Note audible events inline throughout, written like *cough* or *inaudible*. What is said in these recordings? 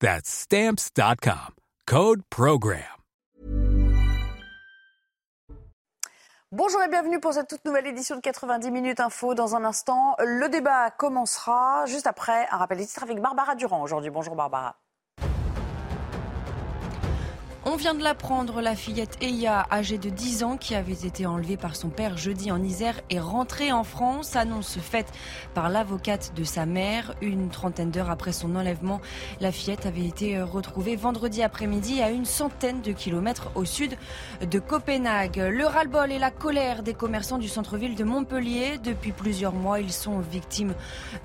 That's Stamps.com. Code PROGRAM. Bonjour et bienvenue pour cette toute nouvelle édition de 90 minutes info. Dans un instant, le débat commencera juste après un rappel des titres avec Barbara Durand aujourd'hui. Bonjour Barbara. On vient de l'apprendre, la fillette Eya, âgée de 10 ans, qui avait été enlevée par son père jeudi en Isère, est rentrée en France. Annonce faite par l'avocate de sa mère. Une trentaine d'heures après son enlèvement, la fillette avait été retrouvée vendredi après-midi à une centaine de kilomètres au sud de Copenhague. Le ras-le-bol et la colère des commerçants du centre-ville de Montpellier. Depuis plusieurs mois, ils sont victimes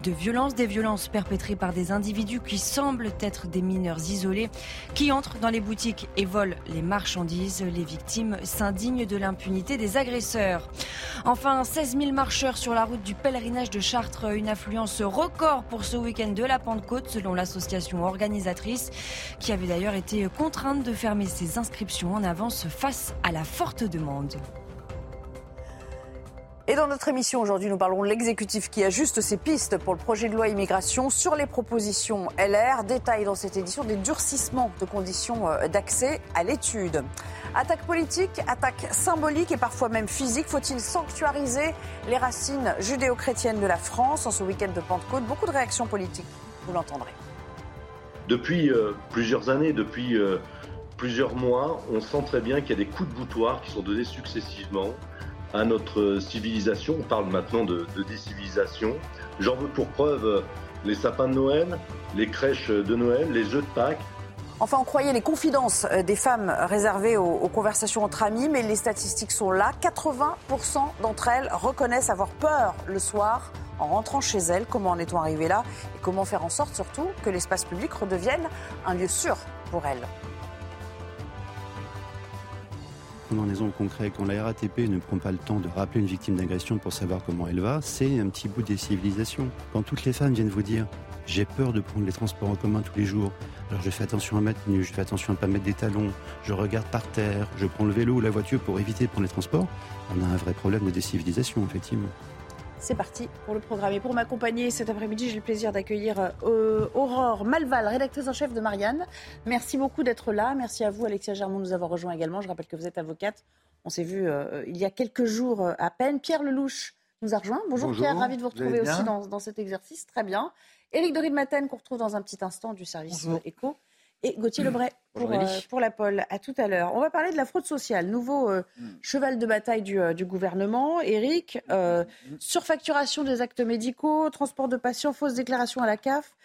de violences, des violences perpétrées par des individus qui semblent être des mineurs isolés, qui entrent dans les boutiques et volent les marchandises. Les victimes s'indignent de l'impunité des agresseurs. Enfin, 16 000 marcheurs sur la route du pèlerinage de Chartres, une affluence record pour ce week-end de la Pentecôte selon l'association organisatrice qui avait d'ailleurs été contrainte de fermer ses inscriptions en avance face à la forte demande. Et dans notre émission aujourd'hui, nous parlerons de l'exécutif qui ajuste ses pistes pour le projet de loi immigration sur les propositions LR. Détail dans cette édition des durcissements de conditions euh, d'accès à l'étude. Attaque politique, attaque symbolique et parfois même physique. Faut-il sanctuariser les racines judéo-chrétiennes de la France en ce week-end de Pentecôte? Beaucoup de réactions politiques, vous l'entendrez. Depuis euh, plusieurs années, depuis euh, plusieurs mois, on sent très bien qu'il y a des coups de boutoir qui sont donnés successivement à notre civilisation. On parle maintenant de, décivilisation. J'en veux pour preuve les sapins de Noël, les crèches de Noël, les jeux de Pâques. Enfin, on croyait les confidences euh, des femmes réservées aux, aux conversations entre amis, mais les statistiques sont là. 80% d'entre elles reconnaissent avoir peur le soir en rentrant chez elles. Comment en est-on arrivé là? Et comment faire en sorte surtout que l'espace public redevienne un lieu sûr pour elles? En exemple concret, quand la RATP ne prend pas le temps de rappeler une victime d'agression pour savoir comment elle va, c'est un petit bout des civilisations. Quand toutes les femmes viennent vous dire j'ai peur de prendre les transports en commun tous les jours, alors je fais attention à ma tenue, je fais attention à ne pas mettre des talons, je regarde par terre, je prends le vélo ou la voiture pour éviter de prendre les transports, on a un vrai problème de décivilisation, effectivement. C'est parti pour le programme. Et pour m'accompagner cet après-midi, j'ai le plaisir d'accueillir euh, Aurore Malval, rédactrice en chef de Marianne. Merci beaucoup d'être là. Merci à vous, Alexia Germont, de nous avoir rejoints également. Je rappelle que vous êtes avocate. On s'est vu euh, il y a quelques jours euh, à peine. Pierre Lelouch nous a rejoint. Bonjour, Bonjour, Pierre, ravi de vous retrouver aussi dans, dans cet exercice. Très bien. Éric de Maten, qu'on retrouve dans un petit instant du service Bonjour. éco. Et Gauthier Lebray pour, Bonjour, euh, pour la Pole. À tout à l'heure. On va parler de la fraude sociale, nouveau euh, Hmm. cheval de bataille du, euh, du gouvernement. Éric, euh, Hmm. surfacturation des actes médicaux, transport de patients, fausse déclaration à la CAF.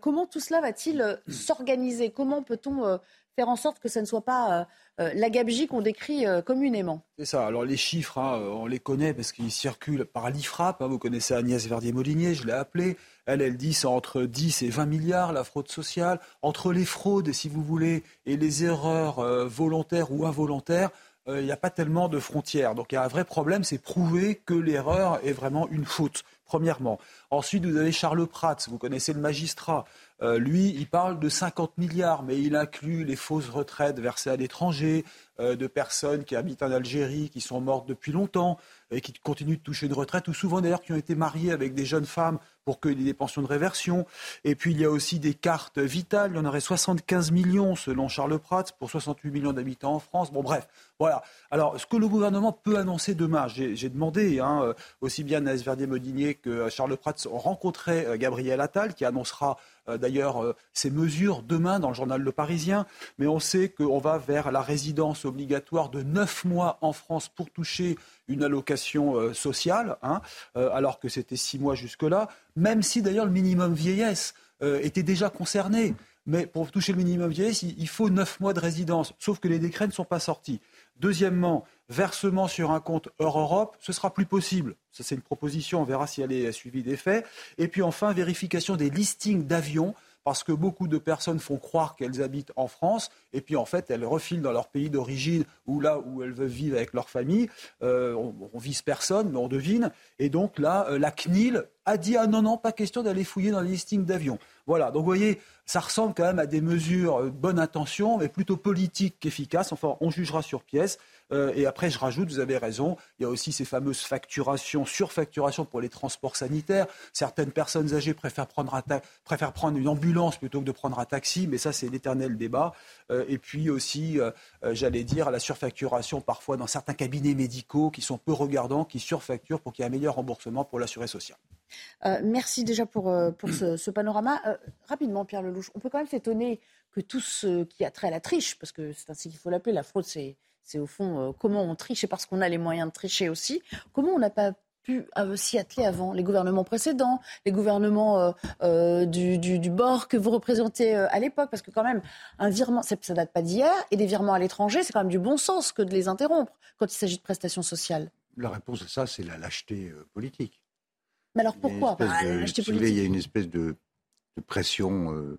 Comment tout cela va-t-il s'organiser? Comment peut-on faire en sorte que ça ne soit pas la gabegie qu'on décrit euh, communément C'est ça. Alors les chiffres, hein, euh, on les connaît parce qu'ils circulent par l'IFRAP. hein. vous connaissez Agnès Verdier-Molinier, je l'ai appelée. Elle, elle dit c'est entre 10 et 20 milliards la fraude sociale. Entre les fraudes, si vous voulez, et les erreurs euh, volontaires ou involontaires, euh, il n'y a pas tellement de frontières. Donc il y a un vrai problème, c'est prouver que l'erreur est vraiment une faute, premièrement. Ensuite, vous avez Charles Prats, vous connaissez le magistrat. Euh, lui, il parle de 50 milliards, mais il inclut les fausses retraites versées à l'étranger, euh, de personnes qui habitent en Algérie, qui sont mortes depuis longtemps et qui continuent de toucher une retraite, ou souvent d'ailleurs qui ont été mariées avec des jeunes femmes pour qu'il y ait des pensions de réversion. Et puis il y a aussi des cartes vitales, il y en aurait 75 millions selon Charles Prats pour 68 millions d'habitants en France. Bon bref, voilà. Alors ce que le gouvernement peut annoncer demain, j'ai demandé hein, euh, aussi bien à Agnès Verdier-Modinier que Charles Prats rencontrait Gabriel Attal, qui annoncera d'ailleurs ces mesures demain dans le journal Le Parisien. Mais on sait qu'on va vers la résidence obligatoire de neuf mois en France pour toucher une allocation sociale, hein, alors que c'était six mois jusque-là, même si d'ailleurs le minimum vieillesse était déjà concerné. Mais pour toucher le minimum vieillesse, il faut neuf mois de résidence, sauf que les décrets ne sont pas sortis. Deuxièmement, versement sur un compte hors Europe, ce sera plus possible. Ça, c'est une proposition, on verra si elle est suivie des faits. Et puis enfin, vérification des listings d'avions parce que beaucoup de personnes font croire qu'elles habitent en France, et puis en fait, elles refilent dans leur pays d'origine ou là où elles veulent vivre avec leur famille. Euh, on, on, vise personne, mais on devine. Et donc là, euh, la CNIL a dit ah non non, pas question d'aller fouiller dans les listings d'avions. Voilà. Donc vous voyez, ça ressemble quand même à des mesures de euh, bonne intention, mais plutôt politiques qu'efficaces. Enfin, on jugera sur pièce. Euh, et après, je rajoute, vous avez raison, il y a aussi ces fameuses facturations, surfacturations pour les transports sanitaires. Certaines personnes âgées préfèrent prendre, une ambulance plutôt que de prendre un taxi, mais ça, c'est l'éternel débat. Euh, et puis aussi, j'allais dire, la surfacturation parfois dans certains cabinets médicaux qui sont peu regardants, qui surfacturent pour qu'il y ait un meilleur remboursement pour l'assuré social. Euh, merci déjà pour, euh, pour ce, panorama. Euh, rapidement, Pierre Lelouch, on peut quand même s'étonner que tout ce qui a trait à la triche, parce que c'est ainsi qu'il faut l'appeler, la fraude, c'est, c'est au fond comment on triche et parce qu'on a les moyens de tricher aussi. Comment on n'a pas pu s'y atteler avant les gouvernements précédents, les gouvernements du, du, bord que vous représentez à l'époque, parce que quand même, un virement, ça, ne date pas d'hier, et des virements à l'étranger, c'est quand même du bon sens que de les interrompre quand il s'agit de prestations sociales. La réponse à ça, c'est la lâcheté politique. Mais alors pourquoi Il y a une espèce de, pression euh,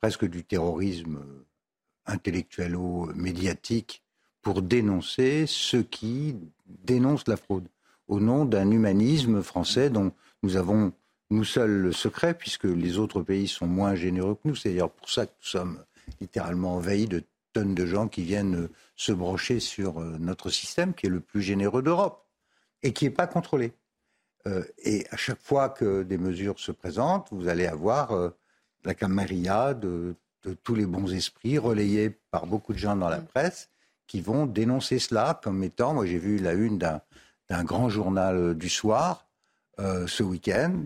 presque du terrorisme euh, intellectuello-médiatique pour dénoncer ceux qui dénoncent la fraude, au nom d'un humanisme français dont nous avons nous seuls le secret, puisque les autres pays sont moins généreux que nous. C'est d'ailleurs pour ça que nous sommes littéralement envahis de tonnes de gens qui viennent se brocher sur euh, notre système, qui est le plus généreux d'Europe, et qui n'est pas contrôlé. Euh, et à chaque fois que des mesures se présentent, vous allez avoir euh, la camarilla de, tous les bons esprits, relayés par beaucoup de gens dans la mm. presse, qui vont dénoncer cela comme étant, moi j'ai vu la une d'un grand journal euh, du soir ce week-end,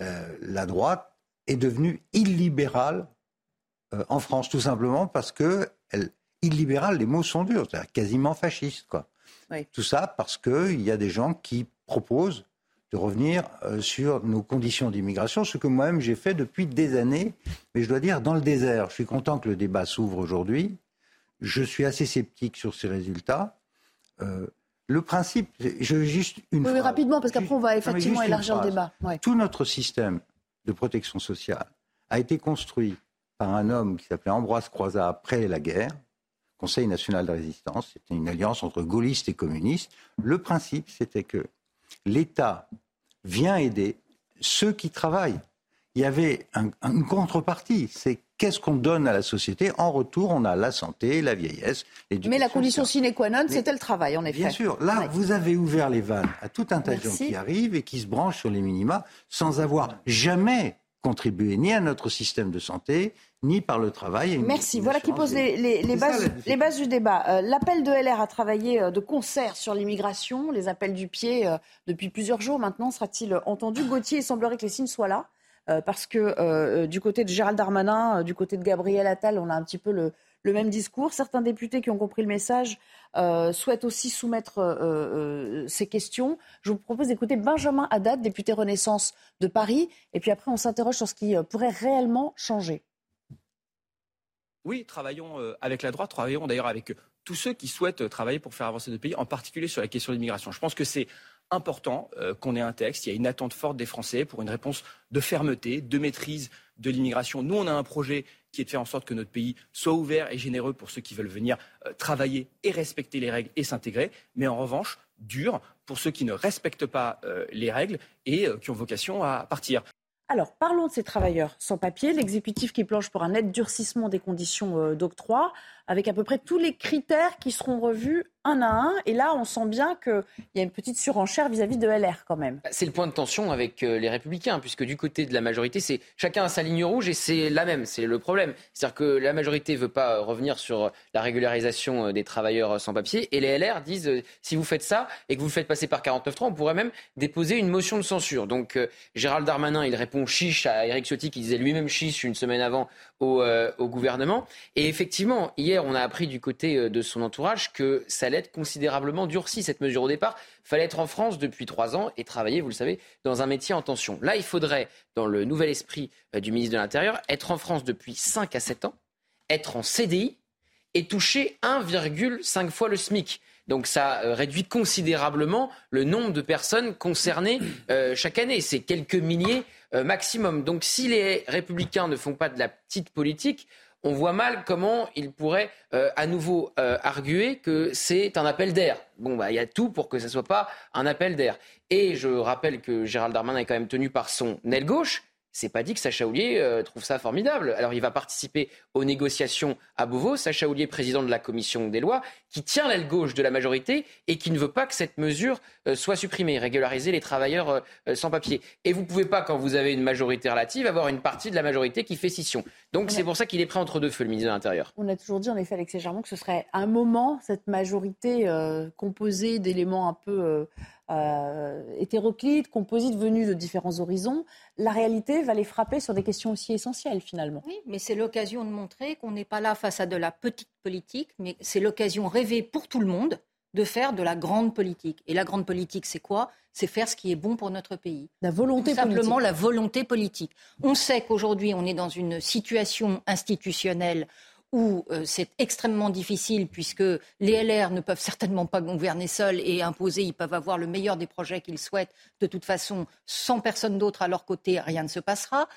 la droite est devenue illibérale en France, tout simplement parce que elle, illibérale, les mots sont durs, c'est-à-dire quasiment fasciste. Quoi. Tout ça parce qu'il y a des gens qui proposent de revenir euh, sur nos conditions d'immigration, ce que moi-même j'ai fait depuis des années, mais je dois dire dans le désert. Je suis content que le débat s'ouvre aujourd'hui. Je suis assez sceptique sur ces résultats. Euh, le principe, je juste une. Oui, rapidement, parce qu'après on va effectivement élargir le débat. Tout notre système de protection sociale a été construit par un homme qui s'appelait Ambroise Croizat après la guerre, Conseil national de résistance. C'était une alliance entre gaullistes et communistes. Le principe, c'était que l'État vient aider ceux qui travaillent. Il y avait une contrepartie, c'est qu'est-ce qu'on donne à la société En retour, on a la santé, la vieillesse, l'éducation. Mais la condition sine qua non, c'était le travail, en effet. Bien sûr. Là, vous avez ouvert les vannes à tout un tas de gens qui arrivent et qui se branchent sur les minima sans avoir jamais contribué ni à notre système de santé, ni par le travail. Merci. Voilà qui pose les, bases, du débat. Euh, l'appel de LR a travaillé euh, de concert sur l'immigration. Les appels du pied euh, depuis plusieurs jours maintenant. Sera-t-il entendu? Gauthier, il semblerait que les signes soient là. Parce que du côté de Gérald Darmanin, du côté de Gabriel Attal, on a un petit peu le, même discours. Certains députés qui ont compris le message souhaitent aussi soumettre ces questions. Je vous propose d'écouter Benjamin Haddad, député Renaissance de Paris. Et puis après, on s'interroge sur ce qui pourrait réellement changer. Oui, travaillons euh, avec la droite, travaillons d'ailleurs avec euh, tous ceux qui souhaitent euh, travailler pour faire avancer notre pays, en particulier sur la question de l'immigration. Je pense que c'est important qu'on ait un texte. Il y a une attente forte des Français pour une réponse de fermeté, de maîtrise de l'immigration. Nous, on a un projet qui est de faire en sorte que notre pays soit ouvert et généreux pour ceux qui veulent venir travailler et respecter les règles et s'intégrer, mais en revanche, dur pour ceux qui ne respectent pas les règles et qui ont vocation à partir. Alors, parlons de ces travailleurs sans papier. L'exécutif qui planche pour un net durcissement des conditions euh, d'octroi. Avec à peu près tous les critères qui seront revus un à un. Et là, on sent bien qu'il y a une petite surenchère vis-à-vis de LR quand même. Bah, c'est le point de tension avec euh, les Républicains, puisque du côté de la majorité, c'est chacun a sa ligne rouge et c'est la même. C'est le problème. C'est-à-dire que la majorité ne veut pas revenir sur la régularisation euh, des travailleurs sans papier et les LR disent euh, si vous faites ça et que vous le faites passer par 49.3, on pourrait même déposer une motion de censure. Donc Gérald Darmanin, il répond chiche à Eric Ciotti qui disait lui-même chiche une semaine avant au, au, gouvernement. Et effectivement, hier, on a appris du côté de son entourage que ça allait être considérablement durci, cette mesure au départ. Fallait être en France depuis trois ans et travailler, vous le savez, dans un métier en tension. Là, il faudrait, dans le nouvel esprit euh, du ministre de l'Intérieur, être en France depuis 5 à 7 ans, être en CDI et toucher 1,5 fois le SMIC. Donc ça euh, réduit considérablement le nombre de personnes concernées euh, chaque année. C'est quelques milliers maximum. Donc si les républicains ne font pas de la petite politique, on voit mal comment il pourrait euh, à nouveau euh, arguer que c'est un appel d'air. Bon, bah, il y a tout pour que ce ne soit pas un appel d'air. Et je rappelle que Gérald Darmanin est quand même tenu par son aile gauche, c'est pas dit que Sacha Oulier euh, trouve ça formidable. Alors il va participer aux négociations à Beauvau. Sacha Oulier, président de la commission des lois, qui tient l'aile gauche de la majorité et qui ne veut pas que cette mesure euh, soit supprimée, régulariser les travailleurs euh, sans papier. Et vous pouvez pas, quand vous avez une majorité relative, avoir une partie de la majorité qui fait scission. Donc c'est pour ça qu'il est prêt entre deux feux, le ministre de l'Intérieur. On a toujours dit, en effet, Alexis Germain, que ce serait un moment, cette majorité composée d'éléments un peu hétéroclites, composites, venus de différents horizons, la réalité va les frapper sur des questions aussi essentielles finalement. Oui, mais c'est l'occasion de montrer qu'on n'est pas là face à de la petite politique, mais c'est l'occasion rêvée pour tout le monde de faire de la grande politique. Et la grande politique, c'est quoi? C'est faire ce qui est bon pour notre pays. La volonté Tout simplement la volonté politique. On sait qu'aujourd'hui, on est dans une situation institutionnelle où euh, c'est extrêmement difficile puisque les LR ne peuvent certainement pas gouverner seuls et imposer, ils peuvent avoir le meilleur des projets qu'ils souhaitent. De toute façon, sans personne d'autre à leur côté, rien ne se passera.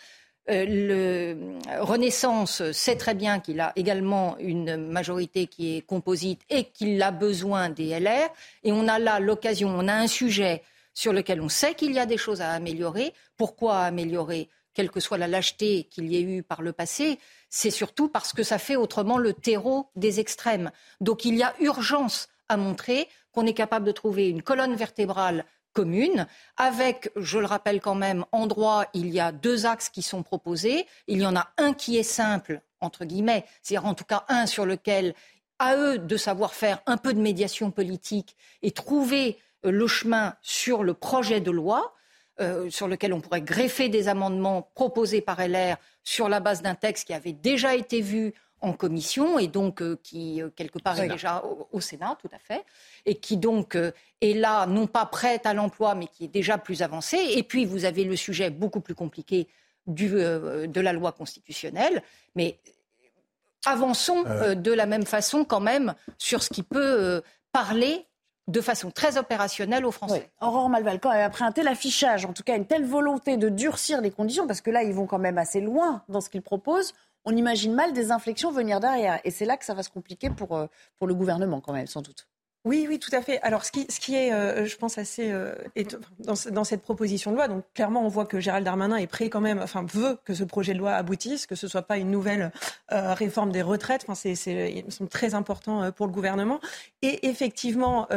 Euh, le Renaissance sait très bien qu'il a également une majorité qui est composite et qu'il a besoin des LR. Et on a là l'occasion, on a un sujet sur lequel on sait qu'il y a des choses à améliorer. Pourquoi améliorer Quelle que soit la lâcheté qu'il y ait eu par le passé, c'est surtout parce que ça fait autrement le terreau des extrêmes. Donc il y a urgence à montrer qu'on est capable de trouver une colonne vertébrale commune, avec, je le rappelle quand même, en droit, il y a deux axes qui sont proposés. Il y en a un qui est simple, entre guillemets, c'est-à-dire en tout cas un sur lequel, à eux de savoir faire un peu de médiation politique et trouver euh, le chemin sur le projet de loi. Euh, sur lequel on pourrait greffer des amendements proposés par LR sur la base d'un texte qui avait déjà été vu en commission et donc euh, qui, euh, quelque part, est déjà au, Sénat, tout à fait, et qui donc est là, non pas prête à l'emploi, mais qui est déjà plus avancée. Et puis, vous avez le sujet beaucoup plus compliqué du, de la loi constitutionnelle, mais avançons de la même façon quand même sur ce qui peut parler de façon très opérationnelle aux Français. Aurore Malval, quand après un tel affichage, en tout cas une telle volonté de durcir les conditions, parce que là, ils vont quand même assez loin dans ce qu'ils proposent, on imagine mal des inflexions venir derrière. Et c'est là que ça va se compliquer pour, euh, pour le gouvernement, quand même, sans doute. Oui, oui, tout à fait. Alors, ce qui, ce qui est, euh, je pense, assez euh, dans, cette proposition de loi, donc clairement, on voit que Gérald Darmanin est prêt quand même, enfin, veut que ce projet de loi aboutisse, que ce soit pas une nouvelle euh, réforme des retraites. Enfin, c'est, c'est, ils sont très importants pour le gouvernement. Et effectivement,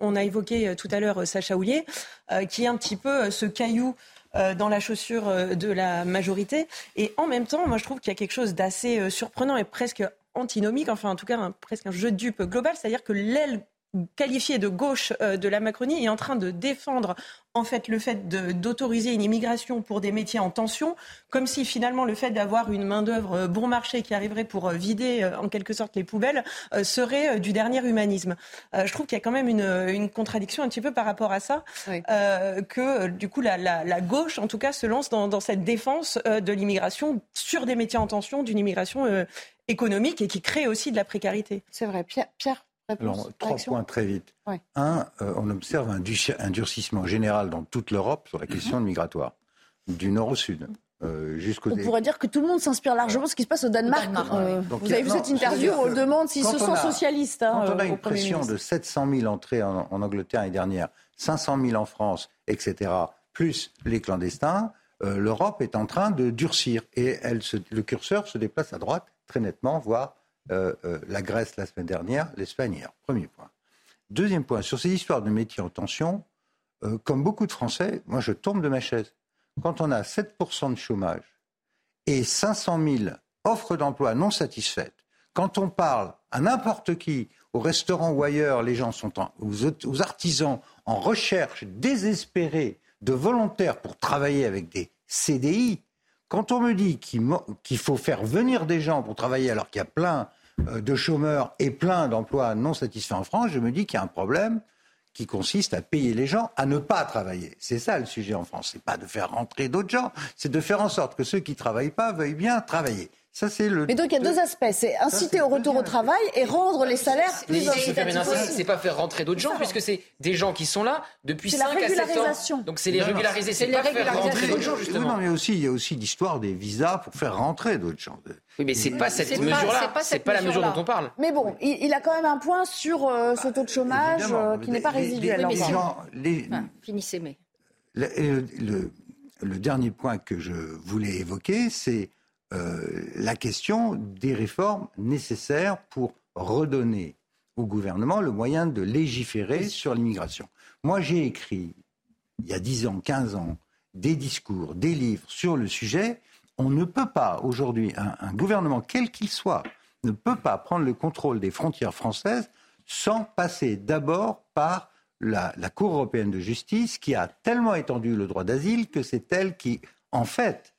on a évoqué tout à l'heure Sacha Houlier, qui est un petit peu ce caillou dans la chaussure de la majorité. Et en même temps, moi, je trouve qu'il y a quelque chose d'assez surprenant et presque antinomique, enfin en tout cas presque un jeu de dupe global, c'est-à-dire que l'aile qualifiée de gauche euh, de la Macronie est en train de défendre en fait le fait d'autoriser une immigration pour des métiers en tension, comme si finalement le fait d'avoir une main d'œuvre euh, bon marché qui arriverait pour euh, vider en quelque sorte les poubelles serait du dernier humanisme. je trouve qu'il y a quand même une, contradiction un petit peu par rapport à ça, que du coup la, la, gauche en tout cas se lance dans, dans cette défense de l'immigration sur des métiers en tension, d'une immigration économique et qui crée aussi de la précarité. C'est vrai. Pierre, Pierre Alors, trois points très vite. Un, euh, on observe un, durcissement général dans toute l'Europe sur la question mhm. migratoire, du nord au sud. Euh, on pourrait dire que tout le monde s'inspire largement de ce qui se passe au Danemark. Euh, vous avez vu cette interview on demande s'ils se sont socialistes. Hein, quand on a une pression de 700 000 entrées en, Angleterre l'année dernière, 500 000 en France, etc., plus les clandestins, l'Europe est en train de durcir. Et elle le curseur se déplace à droite très nettement, voire euh, euh, la Grèce la semaine dernière, l'Espagne hier. Premier point. Deuxième point, sur ces histoires de métiers en tension, euh, comme beaucoup de Français, moi je tombe de ma chaise. Quand on a 7% de chômage et 500 000 offres d'emploi non satisfaites, quand on parle à n'importe qui, au restaurant ou ailleurs, les gens sont aux artisans en recherche désespérée de volontaires pour travailler avec des CDI, quand on me dit qu'il faut faire venir des gens pour travailler alors qu'il y a plein euh, de chômeurs et plein d'emplois non satisfaits en France, je me dis qu'il y a un problème qui consiste à payer les gens à ne pas travailler. C'est ça le sujet en France. C'est pas de faire rentrer d'autres gens, c'est de faire en sorte que ceux qui travaillent pas veuillent bien travailler. Ça c'est le. Mais donc il y a deux aspects, c'est inciter au retour au travail et rendre les salaires Mais plus c'est pas faire rentrer d'autres gens, puisque c'est des gens qui sont là depuis C'est la 5 à 7 régularisation. ans. Donc c'est les Non, régulariser, c'est pas faire régularisations. rentrer d'autres gens, Oui, justement. non, mais aussi, il y a aussi l'histoire des visas pour faire rentrer d'autres gens. Oui, mais c'est pas cette mesure-là, c'est pas la mesure dont on parle. Mais bon, il, il a quand même un point sur euh, ce taux de chômage euh, qui n'est pas résiduel. Finissez, mais. le dernier point que je voulais évoquer, c'est euh, la question des réformes nécessaires pour redonner au gouvernement le moyen de légiférer sur l'immigration. Moi, j'ai écrit, il y a 10 ans, 15 ans, des discours, des livres sur le sujet. On ne peut pas, aujourd'hui, un, un gouvernement, quel qu'il soit, ne peut pas prendre le contrôle des frontières françaises sans passer d'abord par la, la Cour européenne de justice qui a tellement étendu le droit d'asile que c'est elle qui, en fait,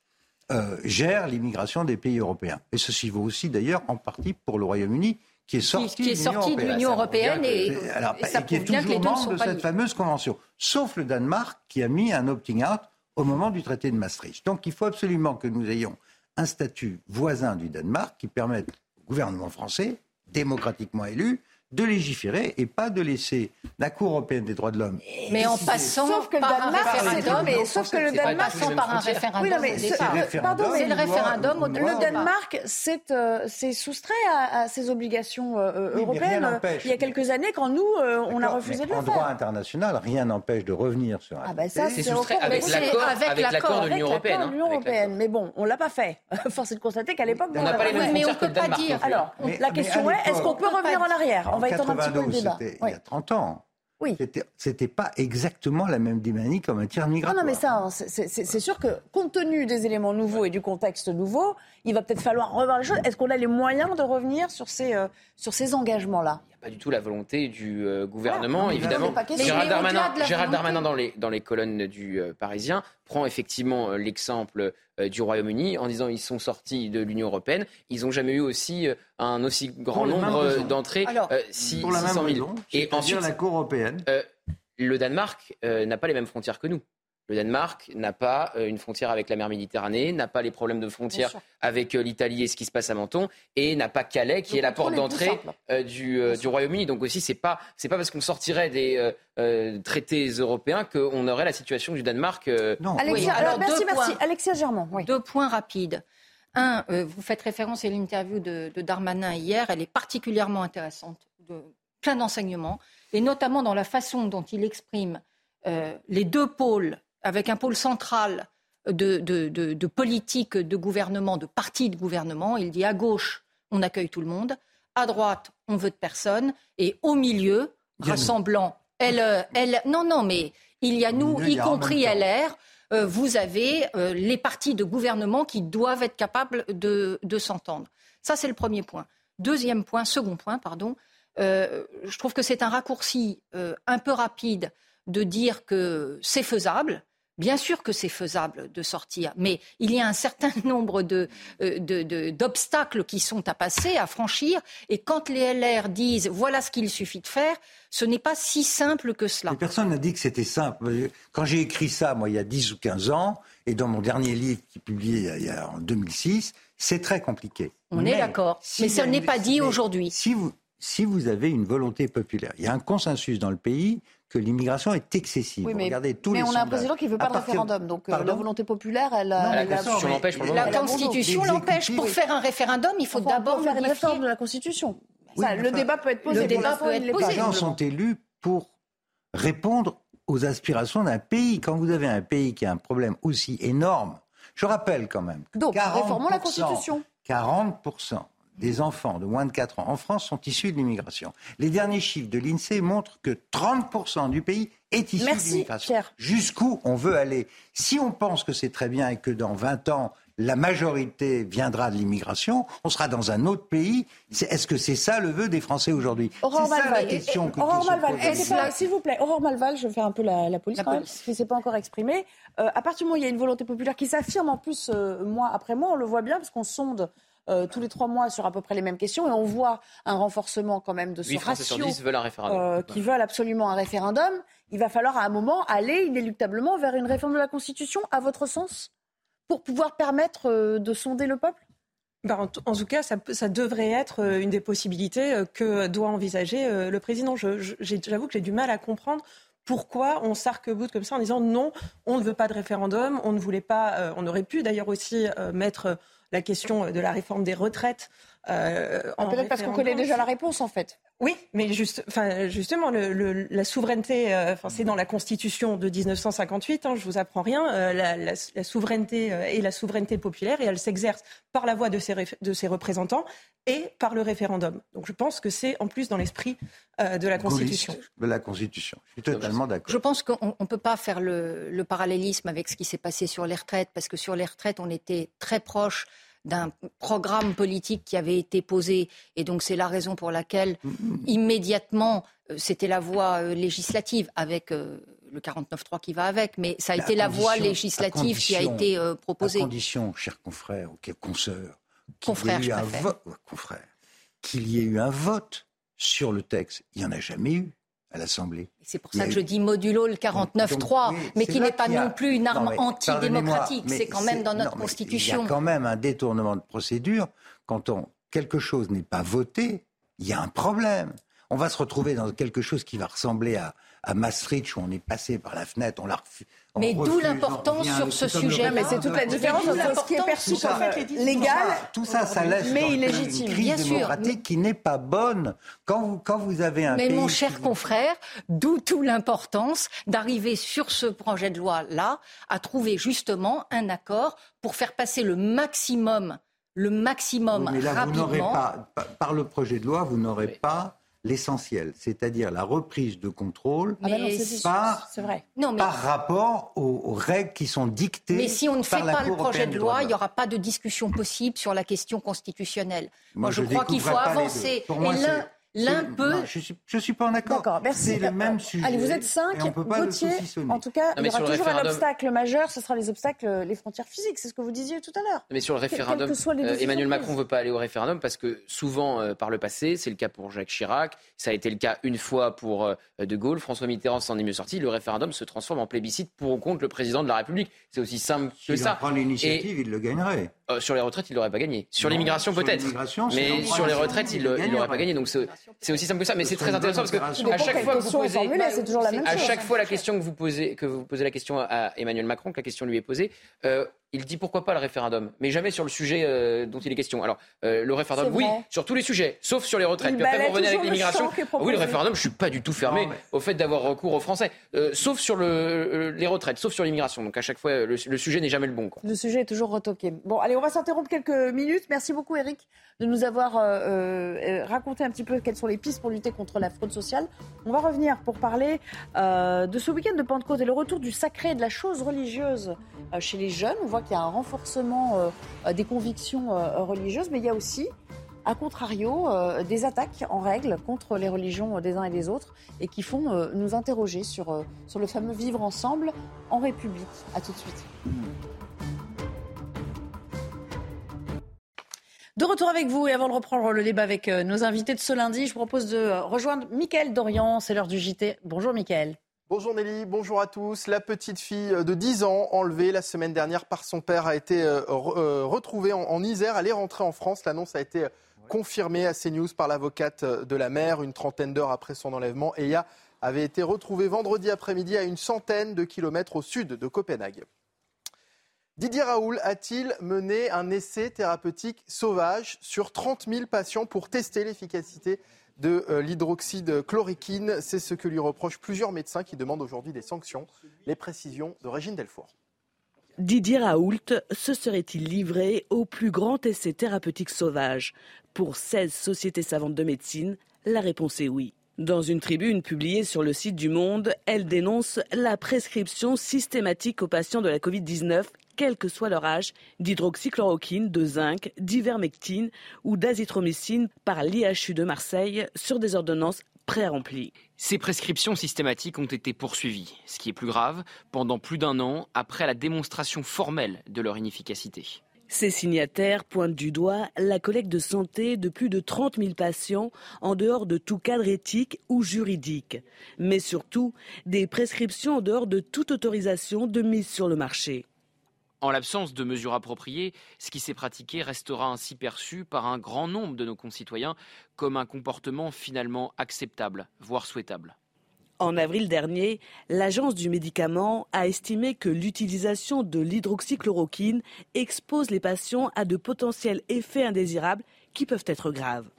euh, gère l'immigration des pays européens. Et ceci vaut aussi d'ailleurs en partie pour le Royaume-Uni qui est sorti, qui est de sorti de l'Union européenne et, Et, alors, et ça et qui est toujours membre de cette fameuse convention. Sauf le Danemark qui a mis un opting out au moment du traité de Maastricht. Donc il faut absolument que nous ayons un statut voisin du Danemark qui permette au gouvernement français, démocratiquement élu, de légiférer et pas de laisser la Cour européenne des droits de l'homme. Mais en passant Sauf que le par un Danemark, c'est- référendum, sauf que le Danemark, par un référendum Oui, mais c'est- euh, pardon, C'est le référendum Le Danemark s'est euh, soustrait à, ses obligations euh, rien européennes il y a quelques années quand nous, euh, on a refusé de le En droit faire. international, rien n'empêche de revenir sur un Ah ben ça. C'est soustrait avec mais l'accord c'est avec avec l'accord l'accord, de l'Union avec européenne. l'accord de l'Union hein, européenne. Mais bon, on l'a pas fait. *laughs* Force est de constater qu'à l'époque, On n'a l'a pas les mêmes mais on peut pas dire. Alors, la question est, est-ce qu'on peut revenir en arrière? On va étendre un petit peu le 92, débat. c'était il y a 30 ans. Oui. C'était- pas exactement la même dynamique en matière Non, migratoire. non, mais ça, hein, c'est sûr que compte tenu des éléments nouveaux et du contexte nouveau, il va peut-être falloir revoir les choses. Est-ce qu'on a les moyens de revenir sur ces, euh, sur ces engagements-là? Il n'y a pas du tout la volonté du euh, gouvernement, Ah, non, évidemment. Gérald Darmanin, Gérald. Darmanin dans, les, dans les colonnes du euh, Parisien prend effectivement euh, l'exemple euh, du Royaume-Uni en disant ils sont sortis de l'Union européenne. Ils n'ont jamais eu aussi euh, un aussi grand nombre d'entrées, Alors, euh, si- Pour la 600 même 000. raison, Et ensuite, la Cour européenne. euh, le Danemark euh, n'a pas les mêmes frontières que nous. Le Danemark n'a pas euh, une frontière avec la mer Méditerranée, n'a pas les problèmes de frontières sûr. avec euh, l'Italie et ce qui se passe à Menton, et n'a pas Calais qui Le est la porte d'entrée euh, du, euh, du Royaume-Uni. Donc aussi, c'est pas c'est pas parce qu'on sortirait des euh, euh, traités européens qu'on aurait la situation du Danemark. euh, Non. Alexia, Oui, alors, alors, merci, deux merci. points. Alexia Germont, oui. Deux points rapides. Un, euh, vous faites référence à l'interview de, de Darmanin hier. Elle est particulièrement intéressante, de, plein d'enseignements, et notamment dans la façon dont il exprime euh, les deux pôles, avec un pôle central de, de, de- de politique de gouvernement, de parti de gouvernement. Il dit à gauche, on accueille tout le monde, à droite, on veut de personne, et au milieu, rassemblant elle, elle, non, non, mais il y a nous, milieu, y a compris. LR, euh, vous avez euh, les partis de gouvernement qui doivent être capables de, de s'entendre. Ça, c'est le premier point. Deuxième point, second point, pardon. euh, je trouve que c'est un raccourci euh, un peu rapide de dire que c'est faisable. Bien sûr que c'est faisable de sortir, mais il y a un certain *laughs* nombre de, euh, d'obstacles qui sont à passer, à franchir. Et quand les LR disent voilà ce qu'il suffit de faire, ce n'est pas si simple que cela. Mais personne n'a dit que c'était simple. Quand j'ai écrit ça, moi, il y a 10 ou 15 ans, et dans mon dernier livre qui est publié il y a- en 2006, c'est très compliqué. On est d'accord. si Mais ça n'est pas dit aujourd'hui. Si vous, si vous avez une volonté populaire, il y a un consensus dans le pays que l'immigration est excessive. Oui, mais, Regardez tous mais les on a un président qui ne veut pas de référendum. Donc euh, Pardon la volonté populaire, elle, Non, elle la Constitution l'empêche La Constitution l'empêche. Pour faire un référendum, il faut d'abord faire une réforme de la Constitution. Oui, Ça, mais le débat peut être posé. le débat peut être Les gens sont élus pour répondre aux aspirations d'un pays. Quand vous avez un pays qui a un problème aussi énorme, je rappelle quand même que Donc, 40%, réformons la Constitution. 40% des enfants de moins de 4 ans en France sont issus de l'immigration. Les derniers chiffres de l'INSEE montrent que 30% du pays est issu de l'immigration. Jusqu'où on veut aller Si on pense que c'est très bien et que dans 20 ans, la majorité viendra de l'immigration, on sera dans un autre pays. Est-ce que c'est ça le vœu des Français aujourd'hui? C'est ça la question que Aurore Malval, s'il vous plaît, Aurore Malval, je vais faire un peu la, police quand même, qui ne s'est pas encore exprimé. Euh, à partir du moment où il y a une volonté populaire qui s'affirme en plus euh, mois après mois, on le voit bien parce qu'on sonde euh, tous les trois mois sur à peu près les mêmes questions et on voit un renforcement quand même de ce ratio veulent un référendum. qui veulent absolument un référendum. Il va falloir à un moment aller inéluctablement vers une réforme de la Constitution, à votre sens pour pouvoir permettre euh, de sonder le peuple? Bah, en, tout cas, ça, devrait être euh, une des possibilités euh, que doit envisager le président. J'avoue que j'ai du mal à comprendre pourquoi on s'arc-boute comme ça en disant non, on ne veut pas de référendum, on ne voulait pas, on aurait pu d'ailleurs aussi mettre la question de la réforme des retraites. Euh, ah, peut-être parce qu'on connaît déjà la réponse en fait. Oui, mais juste, enfin, justement, le, la souveraineté, euh, c'est dans la Constitution de 1958, hein, je vous apprends rien, euh, la, la, la, souveraineté euh, est la souveraineté populaire et elle s'exerce par la voix de ses, de ses représentants et par le référendum. Donc je pense que c'est en plus dans l'esprit de la Constitution. De la Constitution, je suis totalement d'accord. Je pense qu'on ne peut pas faire le, le parallélisme avec ce qui s'est passé sur les retraites, parce que sur les retraites, on était très proche d'un programme politique qui avait été posé. Et donc c'est la raison pour laquelle immédiatement euh, c'était la voie euh, législative avec euh, le 49.3 qui va avec, mais ça a été la voie législative qui a été proposée. À condition, chers confrères ou consoeurs, qu'il y, ait eu un vote, qu'il y ait eu un vote sur le texte. Il n'y en a jamais eu à l'Assemblée. C'est pour ça que je dis modulo le 49-3, mais qui n'est pas non plus une arme antidémocratique. C'est quand même dans notre Constitution. Il y a quand même un détournement de procédure. Quand on, quelque chose n'est pas voté, il y a un problème. On va se retrouver dans quelque chose qui va ressembler à, à Maastricht, où on est passé par la fenêtre, on l'a mais d'où l'importance sur ce sujet. Mais c'est toute la différence entre ce qui est perçu comme légal, tout ça, ça laisse mais illégitime. une crise démocratique qui n'est pas bonne. Quand vous, quand vous avez un mais mon cher confrère, d'où toute l'importance d'arriver sur ce projet de loi-là à trouver justement un accord pour faire passer le maximum, le maximum mais là, rapidement. Vous pas, par le projet de loi, vous n'aurez pas l'essentiel, c'est-à-dire la reprise de contrôle ah bah par, par rapport aux, règles qui sont dictées. Mais si on ne fait pas le projet de loi, il n'y aura pas de discussion possible sur la question constitutionnelle. Moi, je, crois qu'il faut avancer. L'un peut. je suis, je suis pas en accord. D'accord, merci. C'est le même sujet. Allez, vous êtes cinq. Gauthier, en tout cas, il y aura toujours un obstacle majeur. Ce sera les obstacles, les frontières physiques. C'est ce que vous disiez tout à l'heure. Mais sur le référendum, euh, Emmanuel Macron ne veut pas aller au référendum parce que souvent, euh, par le passé, c'est le cas pour Jacques Chirac, ça a été le cas une fois pour euh, De Gaulle, François Mitterrand s'en est mieux sorti. Le référendum se transforme en plébiscite pour ou contre le président de la République. C'est aussi simple que ça. S'il prend l'initiative, il le gagnerait. sur les retraites, il l'aurait pas gagné. Sur l'immigration, peut-être. Mais sur les retraites, il l'aurait pas gagné. Donc c'est aussi simple que ça c'est très intéressant parce que à chaque fois que vous posez, à chaque fois la question que vous posez, que vous posez la question à Emmanuel Macron, que la question lui est posée, euh, il dit pourquoi pas le référendum, mais jamais sur le sujet euh, dont il est question. Alors, euh, le référendum, oui, sur tous les sujets, sauf sur les retraites. Puis après, vous revenez avec l'immigration. Oui, le référendum, je suis pas du tout fermé au fait d'avoir recours aux Français, sauf sur le, les retraites, sauf sur l'immigration. Donc, à chaque fois, le, sujet n'est jamais le bon. Quoi. Le sujet est toujours retoqué. Bon, allez, on va s'interrompre quelques minutes. Merci beaucoup, Eric, de nous avoir raconté un petit peu quelles sont les pistes pour lutter contre la fraude sociale. On va revenir pour parler de ce week-end de Pentecôte et le retour du sacré et de la chose religieuse chez les jeunes. On qu'il y a un renforcement euh, des convictions euh, religieuses, mais il y a aussi, à contrario, euh, des attaques en règle contre les religions des uns et des autres et qui font nous interroger sur, sur le fameux vivre ensemble en République. A tout de suite. De retour avec vous et avant de reprendre le débat avec nos invités de ce lundi, je vous propose de rejoindre Mickaël Dorian, c'est l'heure du JT. Bonjour Mickaël. Bonjour Nelly, bonjour à tous. La petite fille de 10 ans, enlevée la semaine dernière par son père, a été euh, euh, retrouvée en, Isère. Elle est rentrée en France. L'annonce a été confirmée à CNews par l'avocate de la mère une trentaine d'heures après son enlèvement. Eya avait été retrouvée vendredi après-midi à une centaine de kilomètres au sud de Copenhague. Didier Raoul a-t-il mené un essai thérapeutique sauvage sur 30 000 patients pour tester l'efficacité de euh, l'hydroxyde chloroquine. C'est ce que lui reprochent plusieurs médecins qui demandent aujourd'hui des sanctions. Les précisions de Régine Delfour. Didier Raoult se serait-il livré au plus grand essai thérapeutique sauvage? Pour 16 sociétés savantes de médecine, la réponse est oui. Dans une tribune publiée sur le site du Monde, elle dénonce la prescription systématique aux patients de la Covid-19, quel que soit leur âge, d'hydroxychloroquine, de zinc, d'ivermectine ou d'azithromycine par l'IHU de Marseille sur des ordonnances pré-remplies. Ces prescriptions systématiques ont été poursuivies, ce qui est plus grave, pendant plus d'un an après la démonstration formelle de leur inefficacité. Ces signataires pointent du doigt la collecte de santé de plus de 30 000 patients en dehors de tout cadre éthique ou juridique, mais surtout des prescriptions en dehors de toute autorisation de mise sur le marché. En l'absence de mesures appropriées, ce qui s'est pratiqué restera ainsi perçu par un grand nombre de nos concitoyens comme un comportement finalement acceptable, voire souhaitable. En avril dernier, l'Agence du médicament a estimé que l'utilisation de l'hydroxychloroquine expose les patients à de potentiels effets indésirables qui peuvent être graves.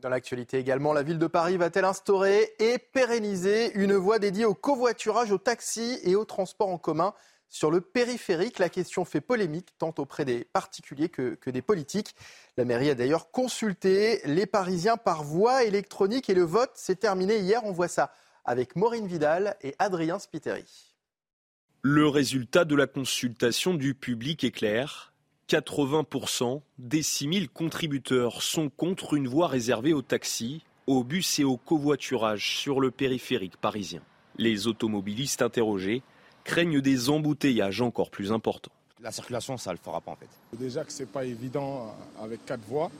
Dans l'actualité également, la ville de Paris va-t-elle instaurer et pérenniser une voie dédiée au covoiturage, au taxi et au transport en commun? Sur le périphérique. La question fait polémique tant auprès des particuliers que, des politiques. La mairie a d'ailleurs consulté les Parisiens par voie électronique et le vote s'est terminé hier. On voit ça avec Maureen Vidal et Adrien Spiteri. Le résultat de la consultation du public est clair. 80% des 6000 contributeurs sont contre une voie réservée aux taxis, aux bus et au covoiturage sur le périphérique parisien. Les automobilistes interrogés craignent des embouteillages encore plus importants. La circulation, ça ne le fera pas en fait. Déjà que ce n'est pas évident avec quatre voies.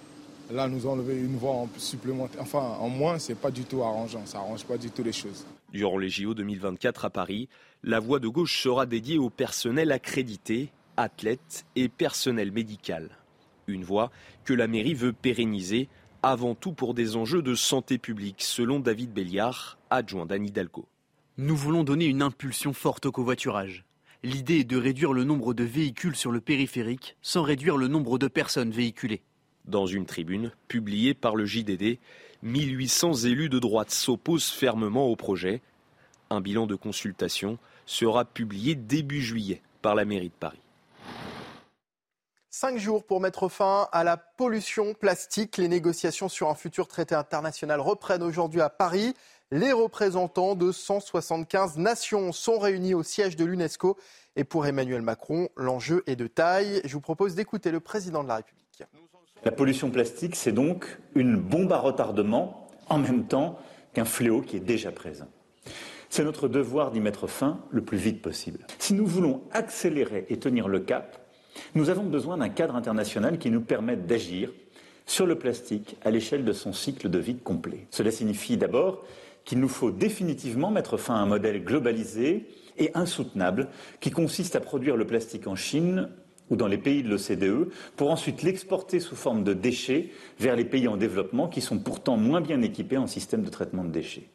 Là, nous enlever une voie en supplémentaire, enfin en moins, c'est pas du tout arrangeant. Ça arrange pas du tout les choses. Durant les JO 2024 à Paris, la voie de gauche sera dédiée au personnel accrédité, athlètes et personnel médical. Une voie que la mairie veut pérenniser, avant tout pour des enjeux de santé publique, selon David Béliard, adjoint d'Anne Hidalgo. Nous voulons donner une impulsion forte au covoiturage. L'idée est de réduire le nombre de véhicules sur le périphérique sans réduire le nombre de personnes véhiculées. Dans une tribune publiée par le JDD, 1800 élus de droite s'opposent fermement au projet. Un bilan de consultation sera publié début juillet par la mairie de Paris. Cinq jours pour mettre fin à la pollution plastique. Les négociations sur un futur traité international reprennent aujourd'hui à Paris. Les représentants de 175 nations sont réunis au siège de l'UNESCO. Et pour Emmanuel Macron, l'enjeu est de taille. Je vous propose d'écouter le président de la République. La pollution plastique, c'est donc une bombe à retardement en même temps qu'un fléau qui est déjà présent. C'est notre devoir d'y mettre fin le plus vite possible. Si nous voulons accélérer et tenir le cap, nous avons besoin d'un cadre international qui nous permette d'agir sur le plastique à l'échelle de son cycle de vie complet. Cela signifie d'abord qu'il nous faut définitivement mettre fin à un modèle globalisé et insoutenable qui consiste à produire le plastique en Chine ou dans les pays de l'OCDE pour ensuite l'exporter sous forme de déchets vers les pays en développement qui sont pourtant moins bien équipés en système de traitement de déchets.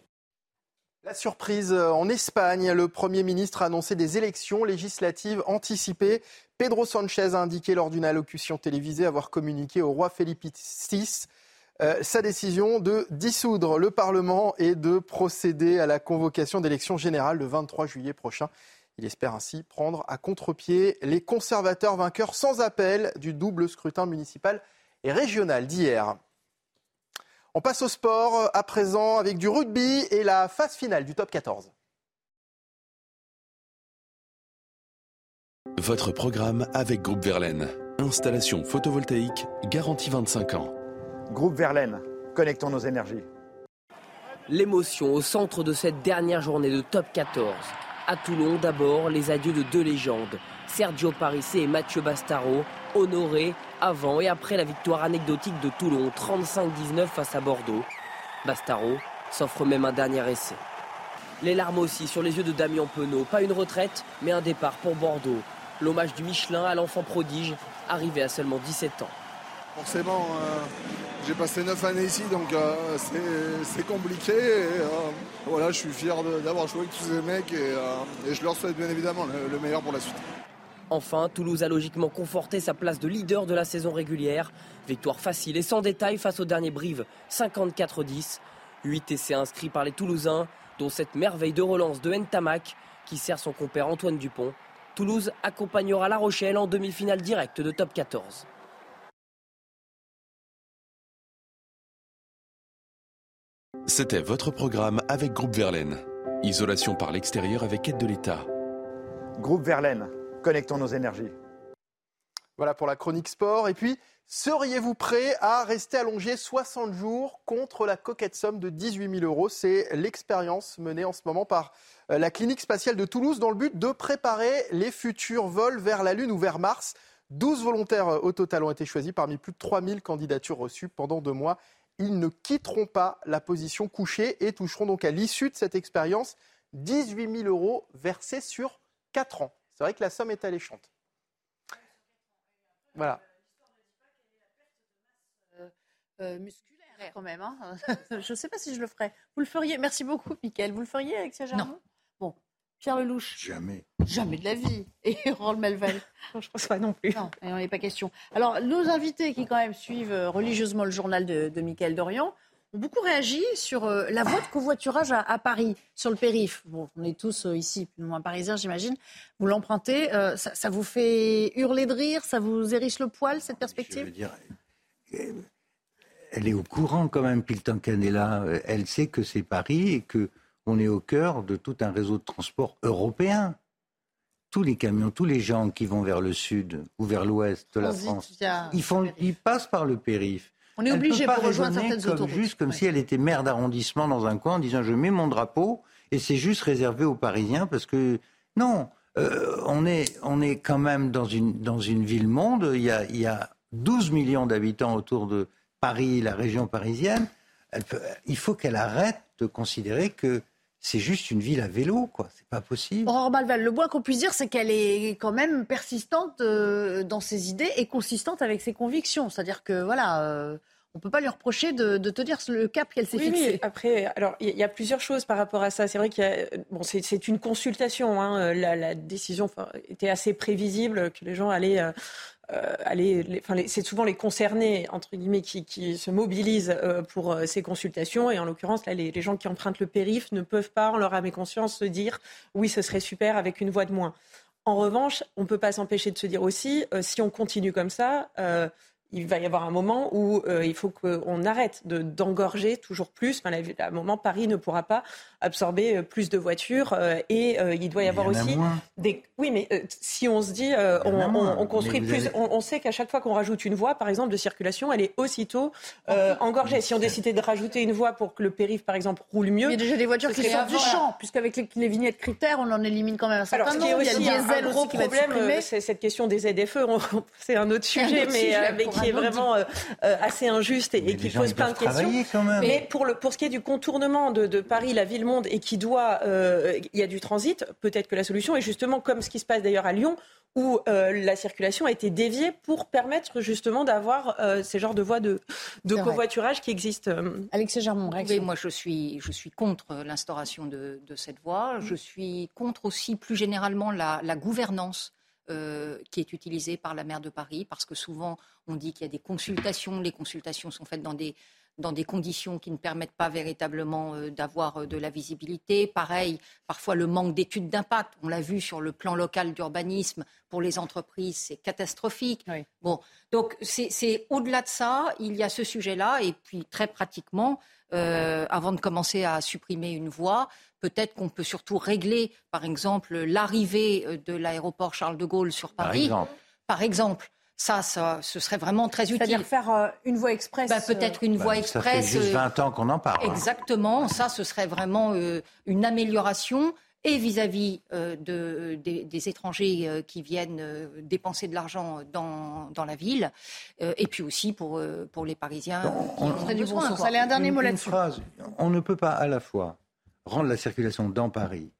La surprise en Espagne, le Premier ministre a annoncé des élections législatives anticipées. Pedro Sanchez a indiqué lors d'une allocution télévisée avoir communiqué au roi Felipe VI euh, sa décision de dissoudre le Parlement et de procéder à la convocation d'élections générales le 23 juillet prochain. Il espère ainsi prendre à contre-pied les conservateurs vainqueurs sans appel du double scrutin municipal et régional d'hier. On passe au sport à présent avec du rugby et la phase finale du top 14. Votre programme avec Groupe Verlaine. Installation photovoltaïque garantie 25 ans. Groupe Verlaine, connectons nos énergies. L'émotion au centre de cette dernière journée de top 14. À Toulon, d'abord, les adieux de deux légendes, Sergio Parissé et Mathieu Bastaro, honorés avant et après la victoire anecdotique de Toulon 35-19 face à Bordeaux. Bastaro s'offre même un dernier essai. Les larmes aussi sur les yeux de Damien Penaud. Pas une retraite, mais un départ pour Bordeaux. L'hommage du Michelin à l'enfant prodige, arrivé à seulement 17 ans. Forcément, euh, j'ai passé 9 années ici, donc euh, c'est compliqué. Euh, voilà, je suis fier d'avoir joué avec tous ces mecs et, je leur souhaite bien évidemment le, meilleur pour la suite. Enfin, Toulouse a logiquement conforté sa place de leader de la saison régulière. Victoire facile et sans détail face au dernier Brive, 54-10. 8 essais inscrits par les Toulousains, dont cette merveille de relance de Ntamak qui sert son compère Antoine Dupont Toulouse accompagnera La Rochelle en demi-finale directe de top 14. C'était votre programme avec Groupe Verlaine. Isolation par l'extérieur avec aide de l'État. Groupe Verlaine, connectons nos énergies. Voilà pour la chronique sport. Et puis, seriez-vous prêt à rester allongé 60 jours contre la coquette somme de 18 000 euros? C'est l'expérience menée en ce moment par euh, la clinique spatiale de Toulouse dans le but de préparer les futurs vols vers la Lune ou vers Mars. 12 volontaires euh, au total ont été choisis parmi plus de 3000 candidatures reçues pendant deux mois. Ils ne quitteront pas la position couchée et toucheront donc à l'issue de cette expérience 18 000 euros versés sur 4 ans. C'est vrai que la somme est alléchante. Voilà. Euh, musculaire quand même. Hein. *laughs* je ne sais pas si je le ferais. Vous le feriez. Merci beaucoup, Mickaël. Vous le feriez avec Non. Pierre Lelouch. Jamais. Jamais de la vie. Et *laughs* Roland Melvel. Non, je pense pas non plus. Non, il n'en est pas question. Alors, nos invités qui quand même suivent euh, religieusement le journal de, de Mickaël Dorian ont beaucoup réagi sur euh, la voie de covoiturage à, à, Paris, sur le périph. Bon, on est tous euh, ici, plus ou moins parisiens, j'imagine. Vous l'empruntez. Euh, ça, ça, vous fait hurler de rire Ça vous hérisse le poil, cette perspective? Je veux dire, elle est au courant quand même, est là. Elle sait que c'est Paris et que on est au cœur de tout un réseau de transport européen. Tous les camions, tous les gens qui vont vers le sud ou vers l'ouest de la France, ils, font, ils passent par le périph'. On est obligé pour rejoindre certaines comme, autoroutes. Juste comme si elle était maire d'arrondissement dans un coin en disant je mets mon drapeau et c'est juste réservé aux Parisiens parce que non, euh, on, est, on est quand même dans une, dans une ville-monde. Il y, a, il y a 12 millions d'habitants autour de Paris, la région parisienne. Elle peut, il faut qu'elle arrête de considérer que c'est juste une ville à vélo, quoi. C'est pas possible. Aurore Balval, le moins qu'on puisse dire, c'est qu'elle est quand même persistante euh, dans ses idées et consistante avec ses convictions. C'est-à-dire que, voilà. Euh, on ne peut pas lui reprocher de, de tenir le cap qu'elle s'est oui, fixé. Oui. Après, alors il y, y, a plusieurs choses par rapport à ça. C'est vrai qu'il y a, bon, c'est une consultation. Hein. La, la, décision était assez prévisible que les gens allaient. Euh, euh, c'est souvent les concernés entre guillemets qui, se mobilisent euh, pour euh, ces consultations et en l'occurrence là les, les, gens qui empruntent le périph ne peuvent pas en leur âme et conscience se dire oui ce serait super avec une voix de moins. En revanche, on ne peut pas s'empêcher de se dire aussi si on continue comme ça il va y avoir un moment où euh, il faut qu'on arrête de, d'engorger toujours plus. Enfin, à un moment, Paris ne pourra pas absorber plus de voitures euh, et euh, il doit y avoir aussi des. Oui, mais euh, si on se dit, on, on, on, construit plus, avez... on, on, sait qu'à chaque fois qu'on rajoute une voie, par exemple, de circulation, elle est aussitôt engorgée. Si on décidait de rajouter une voie pour que le périph', par exemple, roule mieux. Il y a déjà des voitures qui sortent du champ, puisqu'avec les, les, vignettes critères, on en élimine quand même un certain nombre. il y a aussi un, un gros problème, c'est cette question des ZFE. *laughs* c'est un autre *laughs* sujet, un autre mais, sujet, mais qui est vraiment euh, assez injuste et, et qui pose plein de questions. Mais pour, le, pour ce qui est du contournement de, de Paris, la ville-monde, et qui doit, euh, il y a du transit, peut-être que la solution est justement comme ce qui se passe d'ailleurs à Lyon, où euh, la circulation a été déviée pour permettre justement d'avoir euh, ces genres de voies de, de covoiturage qui existent. Alexis Germont, oui, moi je suis, je suis contre l'instauration de, de, cette voie. Je suis contre aussi plus généralement la, la gouvernance euh, qui est utilisée par la maire de Paris, parce que souvent on dit qu'il y a des consultations, les consultations sont faites dans des, dans des conditions qui ne permettent pas véritablement euh, d'avoir euh, de la visibilité. Pareil, parfois le manque d'études d'impact, on l'a vu sur le plan local d'urbanisme, pour les entreprises, c'est catastrophique. Oui. Bon, donc c'est au-delà de ça, il y a ce sujet-là, et puis très pratiquement, euh, avant de commencer à supprimer une voie, peut-être qu'on peut surtout régler, par exemple, l'arrivée de l'aéroport Charles de Gaulle sur Paris. Par exemple. Par exemple. Ça, ça, ce serait vraiment très utile. C'est-à-dire faire euh, une voie express. Bah, peut-être une voie bah, express. Ça fait juste 20 ans qu'on en parle. Exactement. Ça, ce serait vraiment euh, une amélioration et vis-à-vis euh, de, des, des, étrangers euh, qui viennent euh, dépenser de l'argent dans, dans, la ville, et puis aussi pour, pour les Parisiens. On, on, du bon sens. Allez, un dernier mot là-dessus. On ne peut pas à la fois rendre la circulation dans Paris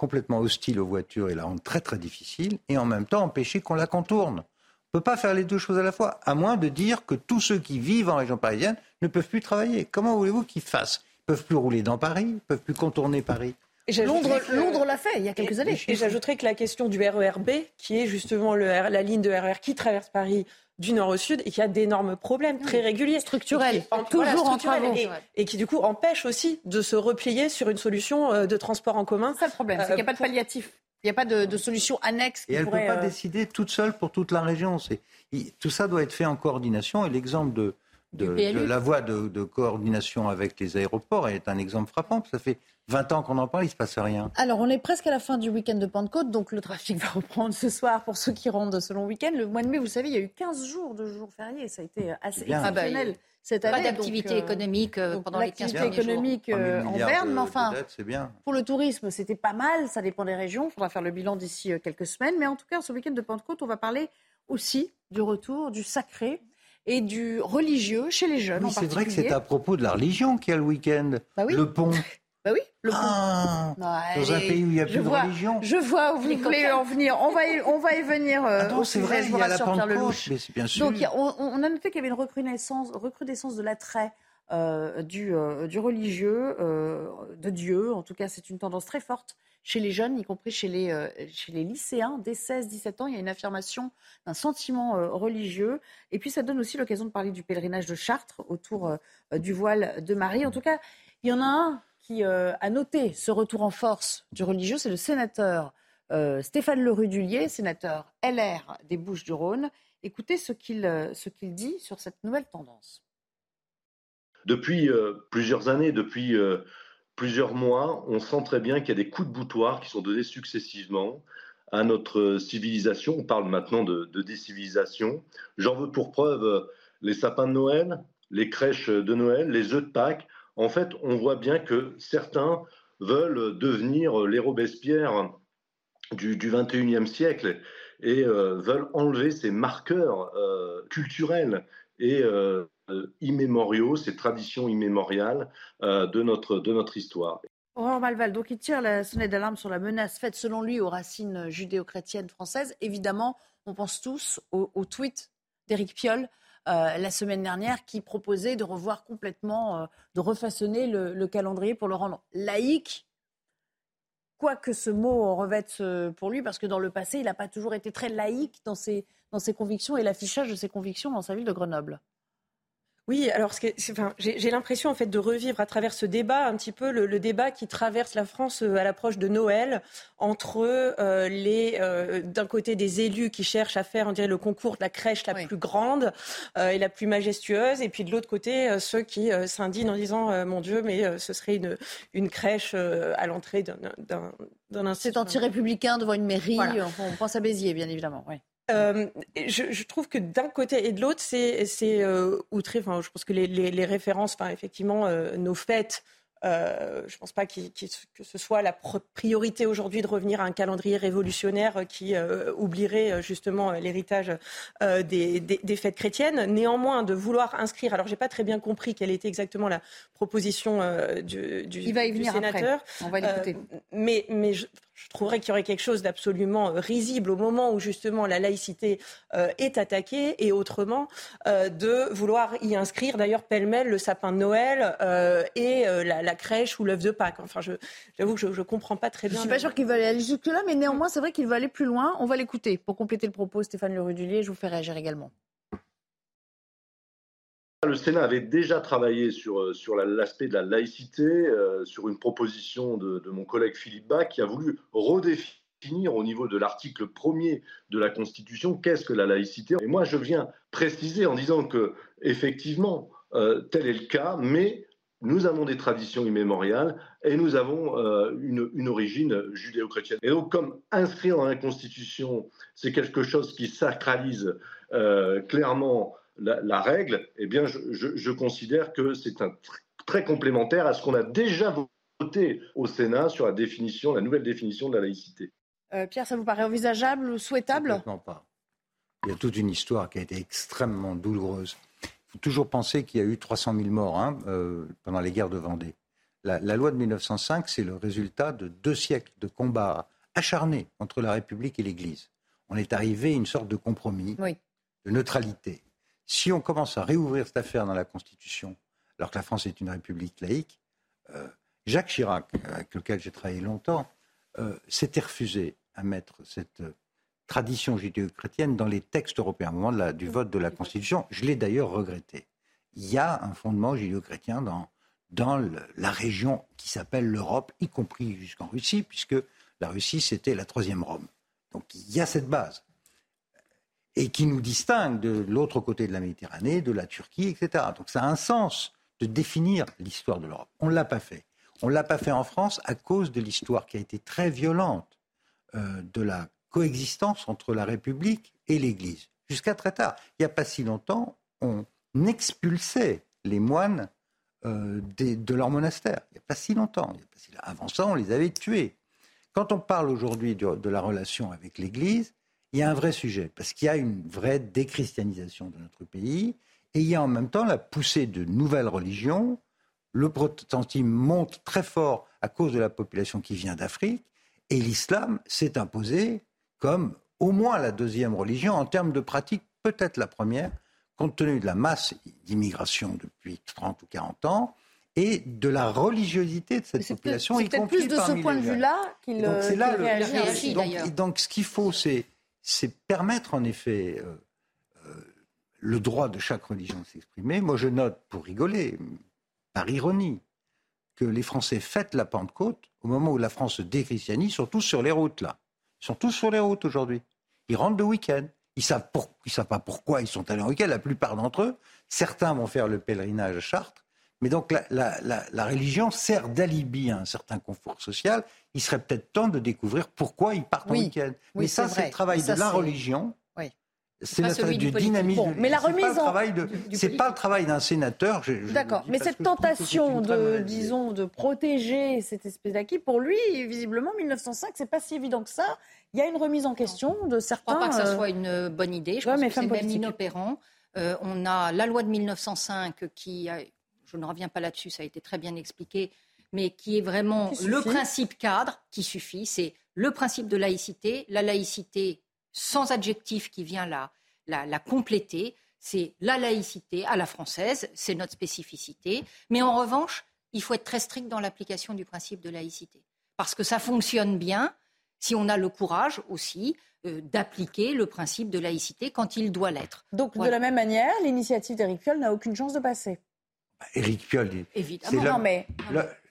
complètement hostile aux voitures et la rendre très très difficile, et en même temps empêcher qu'on la contourne. On ne peut pas faire les deux choses à la fois, à moins de dire que tous ceux qui vivent en région parisienne ne peuvent plus travailler. Comment voulez-vous qu'ils fassent? Ils ne peuvent plus rouler dans Paris, ils ne peuvent plus contourner Paris. Londres, que, Londres l'a fait il y a quelques et, années. Et j'ajouterais que la question du RERB, qui est justement le, la ligne de RER qui traverse Paris du nord au sud et qui a d'énormes problèmes très réguliers. Structurels, en, toujours voilà, en travaux. Et, et, qui du coup empêche aussi de se replier sur une solution euh, de transport en commun. C'est ça le problème, c'est euh, qu'il n'y a pas de palliatif. Il n'y a pas de, de, solution annexe qui Et elle ne peut pas euh, décider toute seule pour toute la région. C'est- il- Tout ça doit être fait en coordination. Et l'exemple de, de, la voie de, de coordination avec les aéroports est un exemple frappant. Ça fait 20 ans qu'on en parle, il ne se passe rien. Alors, on est presque à la fin du week-end de Pentecôte, donc le trafic *laughs* va reprendre ce soir pour ceux qui rentrent de ce long week-end. Le mois de mai, vous savez, il y a eu 15 jours de jours fériés. Ça a été assez bien. exceptionnel Ah bah, cette Pas année. d'activité donc, euh, économique euh, pendant les 15 l'activité derniers jours. économique 3 000 euh, en berne, de- mais enfin, dettes, c'est bien. pour le tourisme, c'était pas mal. Ça dépend des régions. Il faudra faire le bilan d'ici quelques semaines. Mais en tout cas, ce week-end de Pentecôte, on va parler aussi du retour du sacré et du religieux chez les jeunes. Oui, c'est vrai que c'est à propos de la religion qu'il y a le week-end. Bah oui. Le pont. *laughs* Bah oui, le Ah, Ouais, dans un pays où il n'y a je plus de vois- religion. Je vois où vous voulez en venir. On va y, on va y venir euh, Ah c'est vrai, il y a la Pentecôte, Lelouch. mais c'est bien sûr. Donc, a- on, on a noté qu'il y avait une recrudescence, recrudescence de l'attrait euh, du, euh, du religieux, euh, de Dieu. En tout cas, c'est une tendance très forte chez les jeunes, y compris chez les, euh, chez les lycéens. Dès 16-17 ans, il y a une affirmation d'un sentiment euh, religieux. Et puis, ça donne aussi l'occasion de parler du pèlerinage de Chartres autour euh, du voile de Marie. En tout cas, il y en a un qui euh, a noté ce retour en force du religieux, c'est le sénateur euh, Stéphane Lerudulier, sénateur LR des Bouches-du-Rhône. Écoutez ce qu'il euh, qu'il dit sur cette nouvelle tendance. Depuis euh, plusieurs années, depuis plusieurs mois, on sent très bien qu'il y a des coups de boutoir qui sont donnés successivement à notre civilisation. On parle maintenant de, décivilisation. J'en veux pour preuve les sapins de Noël, les crèches de Noël, les œufs de Pâques. En fait, on voit bien que certains veulent devenir les Robespierre du, du 21e siècle et euh, veulent enlever ces marqueurs euh, culturels et euh, immémoriaux, ces traditions immémoriales de, notre, de notre histoire. Aurore Malval, donc il tire la sonnette d'alarme sur la menace faite selon lui aux racines judéo-chrétiennes françaises. Évidemment, on pense tous au tweet d'Éric Piolle euh, la semaine dernière qui proposait de revoir complètement, euh, de refaçonner le, le calendrier pour le rendre laïque. Quoique ce mot revête euh, pour lui, parce que dans le passé, il n'a pas toujours été très laïque dans ses, dans ses convictions et l'affichage de ses convictions dans sa ville de Grenoble. Oui, alors enfin, j'ai l'impression en fait de revivre à travers ce débat un petit peu le, le débat qui traverse la France euh, à l'approche de Noël entre euh, les euh, d'un côté des élus qui cherchent à faire on dirait le concours de la crèche la plus grande euh, et la plus majestueuse et puis de l'autre côté ceux qui s'indignent en disant mon Dieu mais ce serait une une crèche à l'entrée d'un d'un. C'est anti-républicain devant une mairie. Voilà. On pense à Béziers, bien évidemment. Oui. Euh, je, je trouve que d'un côté et de l'autre, c'est euh, outré. Enfin, je pense que les, les- les références, enfin, effectivement, euh, nos fêtes. euh, je ne pense pas que ce soit la priorité aujourd'hui de revenir à un calendrier révolutionnaire qui euh, oublierait justement l'héritage euh, des, des- des fêtes chrétiennes. Néanmoins, de vouloir inscrire, alors j'ai pas très bien compris quelle était exactement la proposition du, du, Il va y du venir après. sénateur. On va l'écouter. Mais mais je, je trouverais qu'il y aurait quelque chose d'absolument euh, risible au moment où justement la laïcité euh, est attaquée et autrement euh, de vouloir y inscrire d'ailleurs pêle-mêle le sapin de Noël euh, et la, la crèche ou l'œuf de Pâques. Enfin, j'avoue que je ne comprends pas très Je bien. suis pas le- sûre qu'il va aller jusque-là, mais néanmoins, c'est vrai qu'il va aller plus loin. On va l'écouter. Pour compléter le propos, Stéphane Le Rudulier, je vous fais réagir également. Le Sénat avait déjà travaillé sur, euh, sur la- l'aspect de la laïcité, euh, sur une proposition de, mon collègue Philippe Bach qui a voulu redéfinir au niveau de l'article premier de la Constitution qu'est-ce que la laïcité. Et moi, je viens préciser en disant que, effectivement, euh, tel est le cas, mais nous avons des traditions immémoriales et nous avons une, une origine judéo-chrétienne. Et donc, comme inscrire dans la Constitution, c'est quelque chose qui sacralise clairement la, la règle, eh bien, je, je- je considère que c'est un tr- très complémentaire à ce qu'on a déjà voté au Sénat sur la définition, la nouvelle définition de la laïcité. Euh, Pierre, ça vous paraît envisageable ou souhaitable? Complètement pas. Il y a toute une histoire qui a été extrêmement douloureuse. Il faut toujours penser qu'il y a eu 300 000 morts hein, euh, pendant les guerres de Vendée. La, la loi de 1905, c'est le résultat de deux siècles de combats acharnés entre la République et l'Église. On est arrivé à une sorte de compromis, de neutralité. Si on commence à réouvrir cette affaire dans la Constitution, alors que la France est une république laïque, euh, Jacques Chirac, avec lequel j'ai travaillé longtemps, euh, s'était refusé à mettre cette euh, tradition judéo-chrétienne dans les textes européens au moment de la- du vote de la Constitution. Je l'ai d'ailleurs regretté. Il y a un fondement judéo-chrétien dans, dans le- la région qui s'appelle l'Europe, y compris jusqu'en Russie, puisque La Russie, c'était la troisième Rome. Donc il y a cette base. Et qui nous distingue de l'autre côté de la Méditerranée, de la Turquie, etc. Donc ça a un sens de définir l'histoire de l'Europe. On ne l'a pas fait. On ne l'a pas fait en France à cause de l'histoire qui a été très violente euh, de la coexistence entre la République et l'Église. Jusqu'à très tard. Il n'y a pas si longtemps, on expulsait les moines euh, de leur monastère. Il n'y a pas si longtemps. Avant ça, on les avait tués. Quand on parle aujourd'hui de, la relation avec l'Église, il y a un vrai sujet, parce qu'il y a une vraie déchristianisation de notre pays, et il y a en même temps la poussée de nouvelles religions. Le protestantisme monte très fort à cause de la population qui vient d'Afrique, et l'islam s'est imposé comme au moins la deuxième religion en termes de pratique, peut-être la première, compte tenu de la masse d'immigration depuis 30 ou 40 ans et de la religiosité de cette population, y compris plus de ce point de vue-là qu'il réagit. Donc, donc, ce qu'il faut, c'est permettre en effet euh, euh, le droit de chaque religion de s'exprimer. Moi, je note, pour rigoler, par ironie, que les Français fêtent la Pentecôte au moment où la France se déchristianise, tous sur les routes, là. Ils sont tous sur les routes aujourd'hui. Ils rentrent de week-end. Ils ne savent, savent pas pourquoi ils sont allés en week-end, la plupart d'entre eux. Certains vont faire le pèlerinage à Chartres. Mais donc la, religion sert d'alibi à un certain confort social. Il serait peut-être temps de découvrir pourquoi ils partent en week-end. mais ça, c'est le travail de la religion. C'est le travail du dynamisme. mais la remise en... C'est pas le travail d'un sénateur. D'accord. Mais cette tentation de, disons, de protéger cette espèce d'acquis, pour lui, visiblement, 1905, c'est pas si évident que ça. Il y a une remise en question de certains. Je ne crois pas que ça euh, soit une bonne idée. Je pense que c'est même inopérant. Euh, on a la loi de 1905 qui, je ne reviens pas là-dessus, ça a été très bien expliqué, mais qui est vraiment le principe cadre qui suffit. C'est le principe de laïcité, la laïcité sans adjectif qui vient la, la, compléter. C'est la laïcité à la française, c'est notre spécificité. Mais en revanche, il faut être très strict dans l'application du principe de laïcité. Parce que ça fonctionne bien si on a le courage aussi euh, d'appliquer le principe de laïcité quand il doit l'être. Donc, de la même manière, l'initiative d'Éric Piolle n'a aucune chance de passer bah, Éric Piolle. Évidemment, non, mais.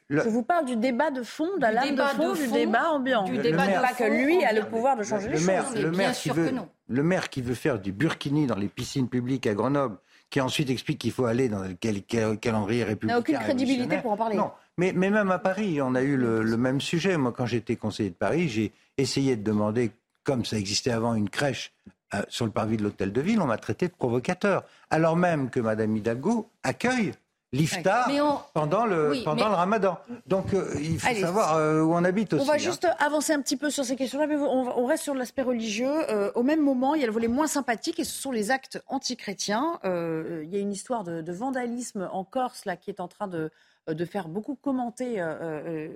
Je vous parle du débat de fond, de la de fond, du débat ambiant. Du débat de pas que lui a le pouvoir de changer les maire, choses. Le maire, qui veut, le maire qui veut faire du burkini dans les piscines publiques à Grenoble, qui ensuite explique qu'il faut aller dans le calendrier républicain. n'a aucune crédibilité pour en parler. Non, mais, mais, même à Paris, on a eu le, même sujet. Moi, quand j'étais conseiller de Paris, j'ai essayé de demander, comme ça existait avant, une crèche euh, sur le parvis de l'hôtel de ville. On m'a traité de provocateur. Alors même que Mme Hidalgo accueille l'iftar pendant, le, pendant le ramadan. Donc euh, il faut savoir euh, où on habite aussi. On va hein. juste avancer un petit peu sur ces questions-là, mais on, reste sur l'aspect religieux. Euh, au même moment, il y a le volet moins sympathique et ce sont les actes antichrétiens. il y a une histoire de, vandalisme en Corse là, qui est en train de, de faire beaucoup commenter,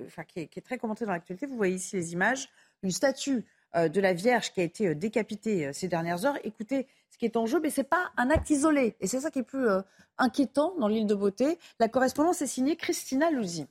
enfin, qui est, qui est très commentée dans l'actualité. Vous voyez ici les images. Une statue de la Vierge qui a été décapitée ces dernières heures. Écoutez ce qui est en jeu, mais ce n'est pas un acte isolé. Et c'est ça qui est plus inquiétant dans l'île de Beauté. La correspondance est signée Christina Louzy.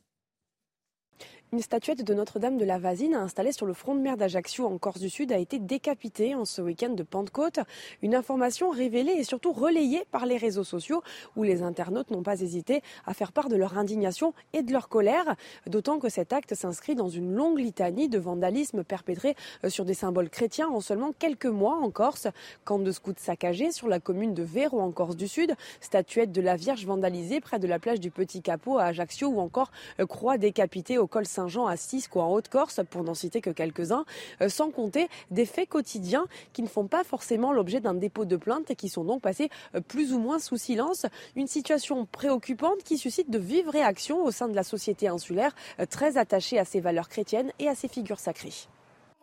Une statuette de Notre-Dame de la Vasine installée sur le front de mer d'Ajaccio en Corse du Sud a été décapitée en ce week-end de Pentecôte. Une information révélée et surtout relayée par les réseaux sociaux où les internautes n'ont pas hésité à faire part de leur indignation et de leur colère. D'autant que cet acte s'inscrit dans une longue litanie de vandalisme perpétré euh, sur des symboles chrétiens en seulement quelques mois en Corse. Camp de scouts saccagés sur la commune de Véro en Corse du Sud, statuette de la Vierge vandalisée près de la plage du Petit Capot à Ajaccio ou encore euh, croix décapitée au col Saint Saint-Jean à Cisque ou en Haute-Corse, pour n'en citer que quelques-uns, euh, sans compter des faits quotidiens qui ne font pas forcément l'objet d'un dépôt de plainte et qui sont donc passés euh, plus ou moins sous silence. Une situation préoccupante qui suscite de vives réactions au sein de la société insulaire, euh, très attachée à ses valeurs chrétiennes et à ses figures sacrées.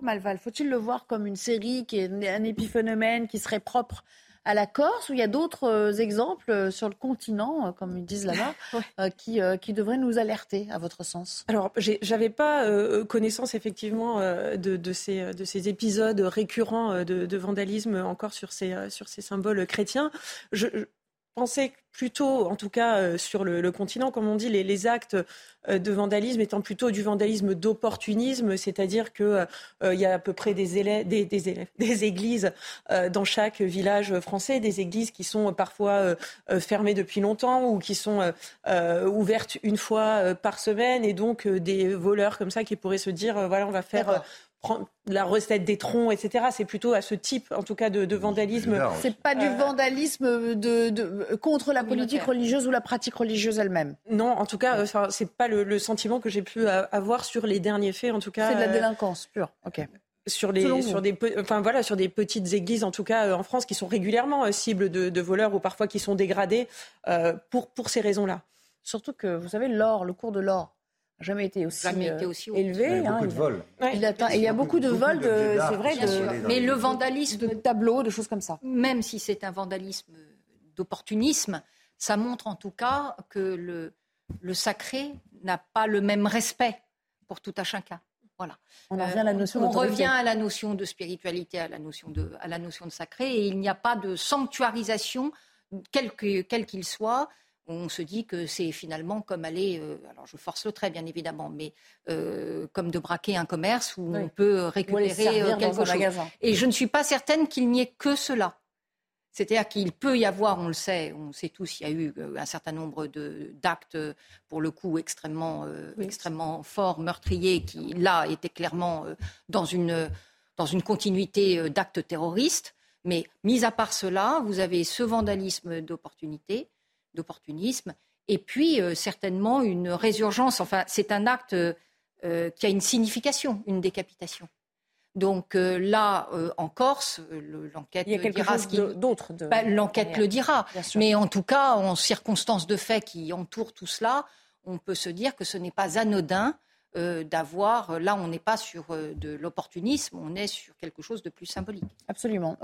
Malval, faut-il le voir comme une série qui est un épiphénomène qui serait propre à la Corse, ou il y a d'autres euh, exemples euh, sur le continent, euh, comme ils disent là-bas, *laughs* qui, qui devraient nous alerter, à votre sens Alors, j'avais pas connaissance effectivement de, ces, de ces épisodes récurrents de, vandalisme encore sur ces, sur ces symboles chrétiens. Je, pensais plutôt, en tout cas sur le, continent, comme on dit, les actes euh, de vandalisme étant plutôt du vandalisme d'opportunisme, c'est-à-dire qu'il euh, y a à peu près *laughs* des églises euh, dans chaque village français, des églises qui sont parfois fermées depuis longtemps ou qui sont ouvertes une fois par semaine, et donc des voleurs comme ça qui pourraient se dire voilà on va faire la recette des troncs, etc. C'est plutôt à ce type, en tout cas, de, vandalisme. C'est pas du vandalisme de, contre la politique religieuse ou la pratique religieuse elle-même. Non, en tout cas, c'est pas le, sentiment que j'ai pu avoir sur les derniers faits, en tout cas. C'est de la délinquance pure. Ok sur, les, sur, des, enfin, voilà, sur des petites églises, en tout cas euh, en France, qui sont régulièrement euh, cibles de, voleurs ou parfois qui sont dégradées euh, pour, pour ces raisons-là. Surtout que, vous savez, l'or, le cours de l'or jamais été aussi, élevé. Il y a beaucoup de vols. Il, y a beaucoup de vols, c'est vrai, mais le vandalisme. De tableaux, de choses comme ça. Même si c'est un vandalisme d'opportunisme, ça montre en tout cas que le, le sacré n'a pas le même respect pour tout à chacun. Voilà. On revient à la notion, on revient à la notion de spiritualité, à la notion de, à la notion de sacré, et il n'y a pas de sanctuarisation, quel qu'il soit. On se dit que c'est finalement comme aller, euh, alors je force le trait bien évidemment, mais euh, comme de braquer un commerce où on peut récupérer euh, quelque chose. Et je ne suis pas certaine qu'il n'y ait que cela. C'est-à-dire qu'il peut y avoir, on le sait, on sait tous, il y a eu un certain nombre d'actes, pour le coup, extrêmement, euh, extrêmement forts, meurtriers, qui, là, étaient clairement dans, une, dans une continuité d'actes terroristes. Mais mis à part cela, vous avez ce vandalisme d'opportunité, d'opportunisme, et puis certainement une résurgence. Enfin, c'est un acte qui a une signification, une décapitation. Donc euh, là, euh, en Corse, euh, l'enquête dira ce qui... d'autre. Bah, l'enquête le dira. Mais en tout cas, en circonstances de fait qui entourent tout cela, on peut se dire que ce n'est pas anodin d'avoir. Là, on n'est pas sur de l'opportunisme, on est sur quelque chose de plus symbolique. Absolument.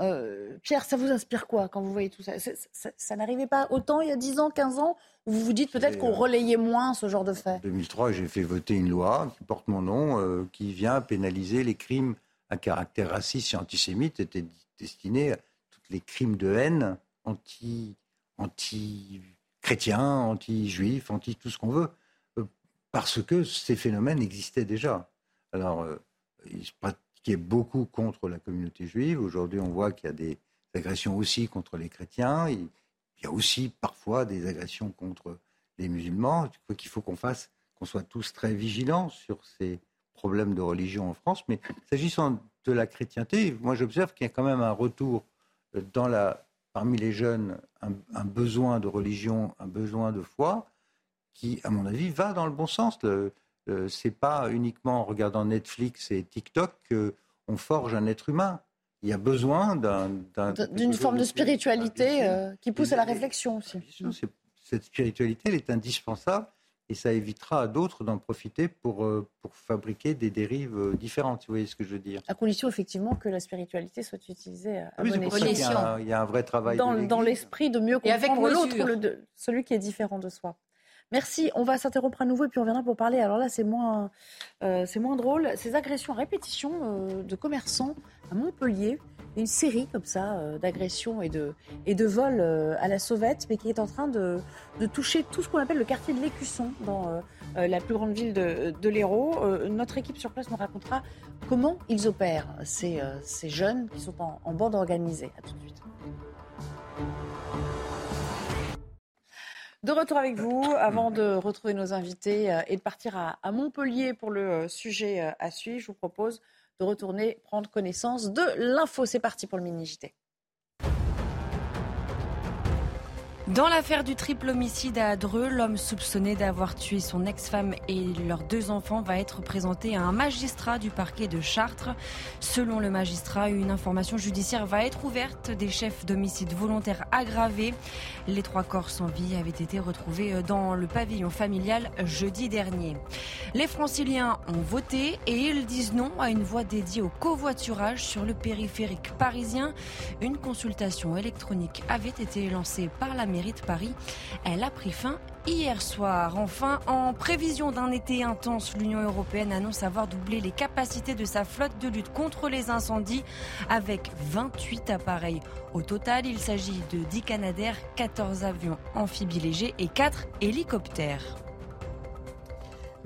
Pierre, ça vous inspire quoi quand vous voyez tout ça? Ça, n'arrivait pas autant il y a 10 ans, 15 ans? Vous vous dites peut-être qu'on relayait moins ce genre de fait En 2003, j'ai fait voter une loi qui porte mon nom, qui vient pénaliser les crimes à caractère raciste et antisémite était destiné à tous les crimes de haine anti, anti chrétiens, anti-juifs, anti tout ce qu'on veut, euh, parce que ces phénomènes existaient déjà. Alors, euh, il se pratiquait beaucoup contre la communauté juive. Aujourd'hui, on voit qu'il y a des agressions aussi contre les chrétiens. Il y a aussi parfois des agressions contre les musulmans. Qu'il faut qu'on fasse, qu'on soit tous très vigilants sur ces, problème de religion en France. Mais s'agissant de la chrétienté, moi j'observe qu'il y a quand même un retour euh, dans la, parmi les jeunes, un, besoin de religion, un besoin de foi, qui, à mon avis, va dans le bon sens. Ce n'est pas uniquement en regardant Netflix et TikTok qu'on forge un être humain. Il y a besoin d'un, d'une forme de spiritualité euh, qui pousse à la réflexion aussi. Cette spiritualité, elle est indispensable et ça évitera à d'autres d'en profiter pour, euh, pour fabriquer des dérives euh, différentes, vous voyez ce que je veux dire. À condition effectivement que la spiritualité soit utilisée à oui, bon escient. Il, y a un vrai travail. Dans, l'esprit de mieux comprendre l'autre, celui qui est différent de soi. Merci. On va s'interrompre à nouveau et puis on viendra pour parler. Alors là, c'est moins, euh, moins drôle. Ces agressions à répétition de commerçants à Montpellier une série comme ça euh, d'agressions et de, et de vols euh, à la sauvette, mais qui est en train de, de toucher tout ce qu'on appelle le quartier de l'Écusson dans euh, la plus grande ville de, de l'Hérault. notre équipe sur place nous racontera comment ils opèrent, ces, ces jeunes qui sont en, en bande organisée. À tout de suite. De retour avec vous, avant de retrouver nos invités et de partir à, Montpellier pour le sujet à suivre, je vous propose de retourner prendre connaissance de l'info. C'est parti pour le mini-JT. Dans l'affaire du triple homicide à Dreux, l'homme soupçonné d'avoir tué son ex-femme et leurs deux enfants va être présenté à un magistrat du parquet de Chartres. Selon le magistrat, une information judiciaire va être ouverte des chefs d'homicide volontaire aggravés. Les trois corps sans vie avaient été retrouvés dans le pavillon familial jeudi dernier. Les franciliens ont voté et ils disent non à une voie dédiée au covoiturage sur le périphérique parisien. Une consultation électronique avait été lancée par la Elle a pris fin hier soir. Enfin, en prévision d'un été intense, l'Union européenne annonce avoir doublé les capacités de sa flotte de lutte contre les incendies avec 28 appareils. Au total, il s'agit de 10 Canadaires, 14 avions amphibies légers et 4 hélicoptères.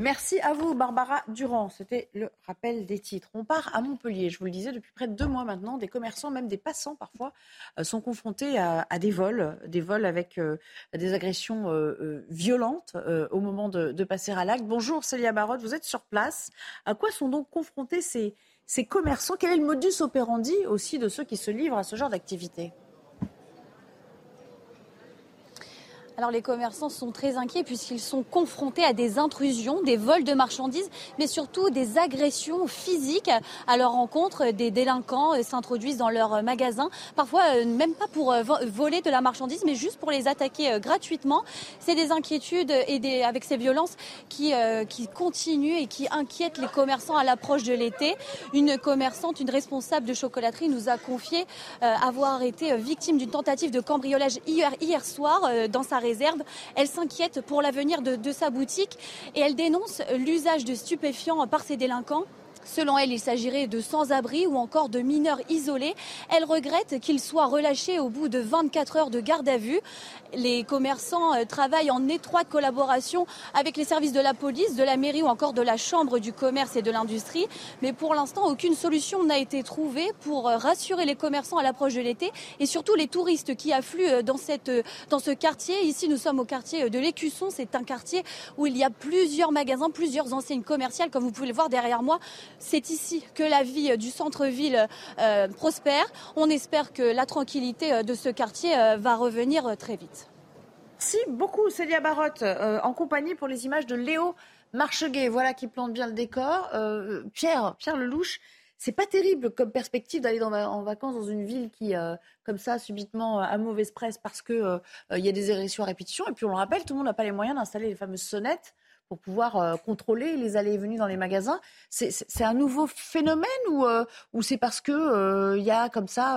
Merci à vous, Barbara Durand. C'était le rappel des titres. On part à Montpellier. Je vous le disais, depuis près de deux mois maintenant, des commerçants, même des passants parfois, euh, sont confrontés à, des vols, des vols avec euh, des agressions euh, violentes au moment de, passer à l'acte. Bonjour Célia Barotte, vous êtes sur place. À quoi sont donc confrontés ces, ces commerçants? Quel est le modus operandi aussi de ceux qui se livrent à ce genre d'activité? Alors les commerçants sont très inquiets puisqu'ils sont confrontés à des intrusions, des vols de marchandises, mais surtout des agressions physiques à leur rencontre. Des délinquants euh, s'introduisent dans leurs magasins, parfois euh, même pas pour euh, voler de la marchandise, mais juste pour les attaquer gratuitement. C'est des inquiétudes et avec ces violences qui, qui continuent et qui inquiètent les commerçants à l'approche de l'été. Une commerçante, une responsable de chocolaterie nous a confié avoir été victime d'une tentative de cambriolage hier, hier soir dans sa région elle s'inquiète pour l'avenir de, sa boutique et elle dénonce l'usage de stupéfiants par ces délinquants Selon elle, il s'agirait de sans-abri ou encore de mineurs isolés. Elle regrette qu'ils soient relâchés au bout de 24 heures de garde à vue. Les commerçants euh, travaillent en étroite collaboration avec les services de la police, de la mairie ou encore de la Chambre du commerce et de l'industrie. Mais pour l'instant, aucune solution n'a été trouvée pour euh, rassurer les commerçants à l'approche de l'été et surtout les touristes qui affluent euh, dans, cette, dans ce quartier. Ici, nous sommes au quartier de l'Écusson. C'est un quartier où il y a plusieurs magasins, plusieurs enseignes commerciales, comme vous pouvez le voir derrière moi. C'est ici que la vie du centre-ville euh, prospère. On espère que la tranquillité euh, de ce quartier euh, va revenir très vite. Merci beaucoup, Célia Barotte, en compagnie pour les images de Léo Marcheguet. Voilà qui plante bien le décor. Pierre, Pierre Lelouch, c'est pas terrible comme perspective d'aller en vacances dans une ville qui, comme ça, subitement a mauvaise presse parce qu'il il y a des agressions à répétition. Et puis on le rappelle, tout le monde n'a pas les moyens d'installer les fameuses sonnettes pour pouvoir euh, contrôler les allées et venues dans les magasins. C'est un nouveau phénomène ou, euh, ou c'est parce que euh, il y a comme ça,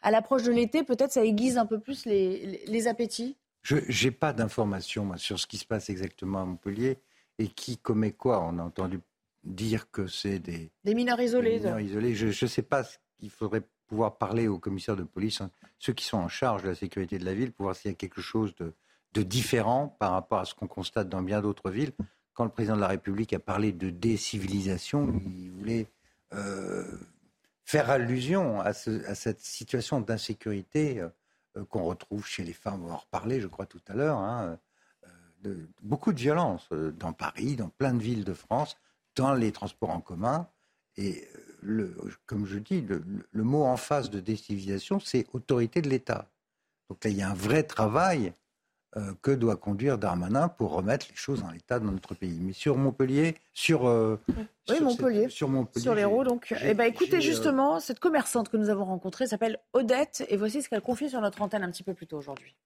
à l'approche de l'été, peut-être ça aiguise un peu plus les, les, appétits? Je n'ai pas d'informations sur ce qui se passe exactement à Montpellier et qui commet quoi. On a entendu dire que c'est des, des mineurs isolés. Des mineurs isolés. Je ne sais pas qu'il faudrait pouvoir parler aux commissaires de police, hein, ceux qui sont en charge de la sécurité de la ville, pour voir s'il y a quelque chose de de différent par rapport à ce qu'on constate dans bien d'autres villes. Quand le président de la République a parlé de décivilisation, il voulait euh, faire allusion à, cette situation d'insécurité euh, qu'on retrouve chez les femmes. On va en reparler, je crois, tout à l'heure. Hein, euh, beaucoup de violence dans Paris, dans plein de villes de France, dans les transports en commun. Et comme je dis, le, le mot en face de décivilisation, c'est autorité de l'État. Donc là, il y a un vrai travail euh, que doit conduire Darmanin pour remettre les choses en état dans notre pays. Mais sur Montpellier, sur, euh, oui, Montpellier, sur Montpellier, sur l'Hérault. Donc, eh ben, écoutez euh, justement, cette commerçante que nous avons rencontrée s'appelle Odette, et voici ce qu'elle confie sur notre antenne un petit peu plus tôt aujourd'hui.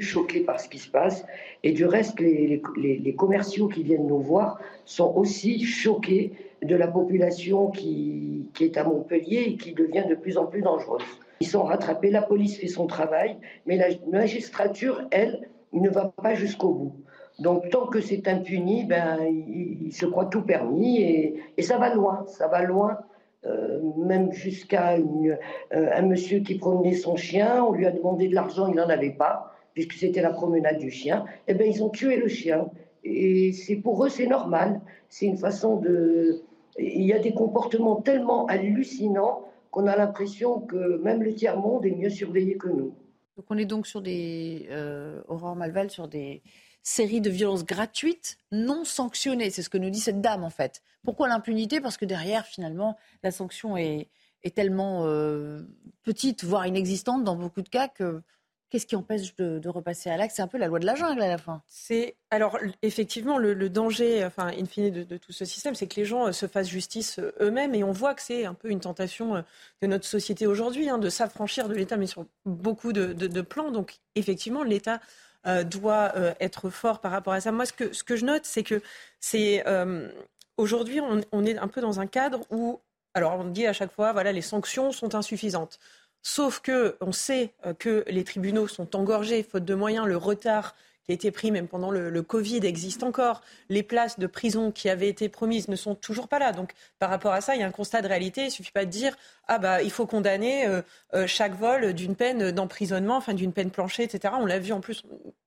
choquée par ce qui se passe, et du reste, les, les, les commerciaux qui viennent nous voir sont aussi choqués de la population qui, qui est à Montpellier et qui devient de plus en plus dangereuse. Ils sont rattrapés, la police fait son travail, mais la magistrature, elle, ne va pas jusqu'au bout. Donc tant que c'est impuni, ben, il, se croit tout permis et, ça va loin, ça va loin. Euh, même jusqu'à euh, un monsieur qui promenait son chien, on lui a demandé de l'argent, il n'en avait pas, puisque c'était la promenade du chien. Eh ben ils ont tué le chien. Et c'est pour eux c'est normal. C'est une façon de. Il y a des comportements tellement hallucinants qu'on a l'impression que même le tiers-monde est mieux surveillé que nous. Donc on est donc sur des, euh, Aurore sur des séries de violences gratuites non sanctionnées. C'est ce que nous dit cette dame en fait. Pourquoi l'impunité? Parce que derrière, finalement, la sanction est, est tellement euh, petite, voire inexistante dans beaucoup de cas que Qu'est-ce qui empêche de, repasser à l'acte? C'est un peu la loi de la jungle à la fin. C'est alors effectivement le, danger, enfin in fine de, tout ce système, c'est que les gens euh, se fassent justice euh, eux-mêmes et on voit que c'est un peu une tentation euh, de notre société aujourd'hui hein, de s'affranchir de l'État, mais sur beaucoup de, plans. Donc effectivement, l'État doit être fort par rapport à ça. Moi, ce que, ce que je note, c'est que c'est aujourd'hui on, on est un peu dans un cadre où alors on dit à chaque fois, voilà, les sanctions sont insuffisantes. Sauf que on sait euh, que les tribunaux sont engorgés, faute de moyens, le retard qui a été pris même pendant le, Covid existe encore. Les places de prison qui avaient été promises ne sont toujours pas là. Donc par rapport à ça, il y a un constat de réalité. Il ne suffit pas de dire ah bah il faut condamner euh, euh, chaque vol d'une peine d'emprisonnement, enfin d'une peine planchée, etc. On l'a vu en plus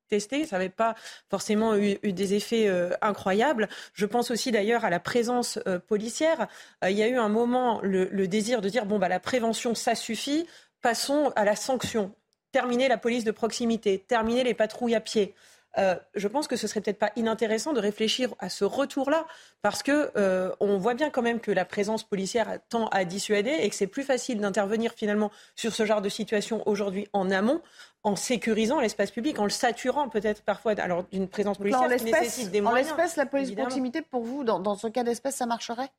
testé, ça n'avait pas forcément eu, des effets incroyables. Je pense aussi d'ailleurs à la présence policière. il y a eu un moment le, le, désir de dire bon bah la prévention ça suffit passons à la sanction. Terminer la police de proximité, terminer les patrouilles à pied. euh, je pense que ce serait peut-être pas inintéressant de réfléchir à ce retour-là, parce que euh, on voit bien quand même que la présence policière tend à dissuader et que c'est plus facile d'intervenir finalement sur ce genre de situation aujourd'hui en amont, en sécurisant l'espace public, en le saturant peut-être parfois alors d'une présence policière qui nécessite des moyens. En l'espèce, la police de proximité, pour vous, dans, dans ce cas d'espèce, ça marcherait?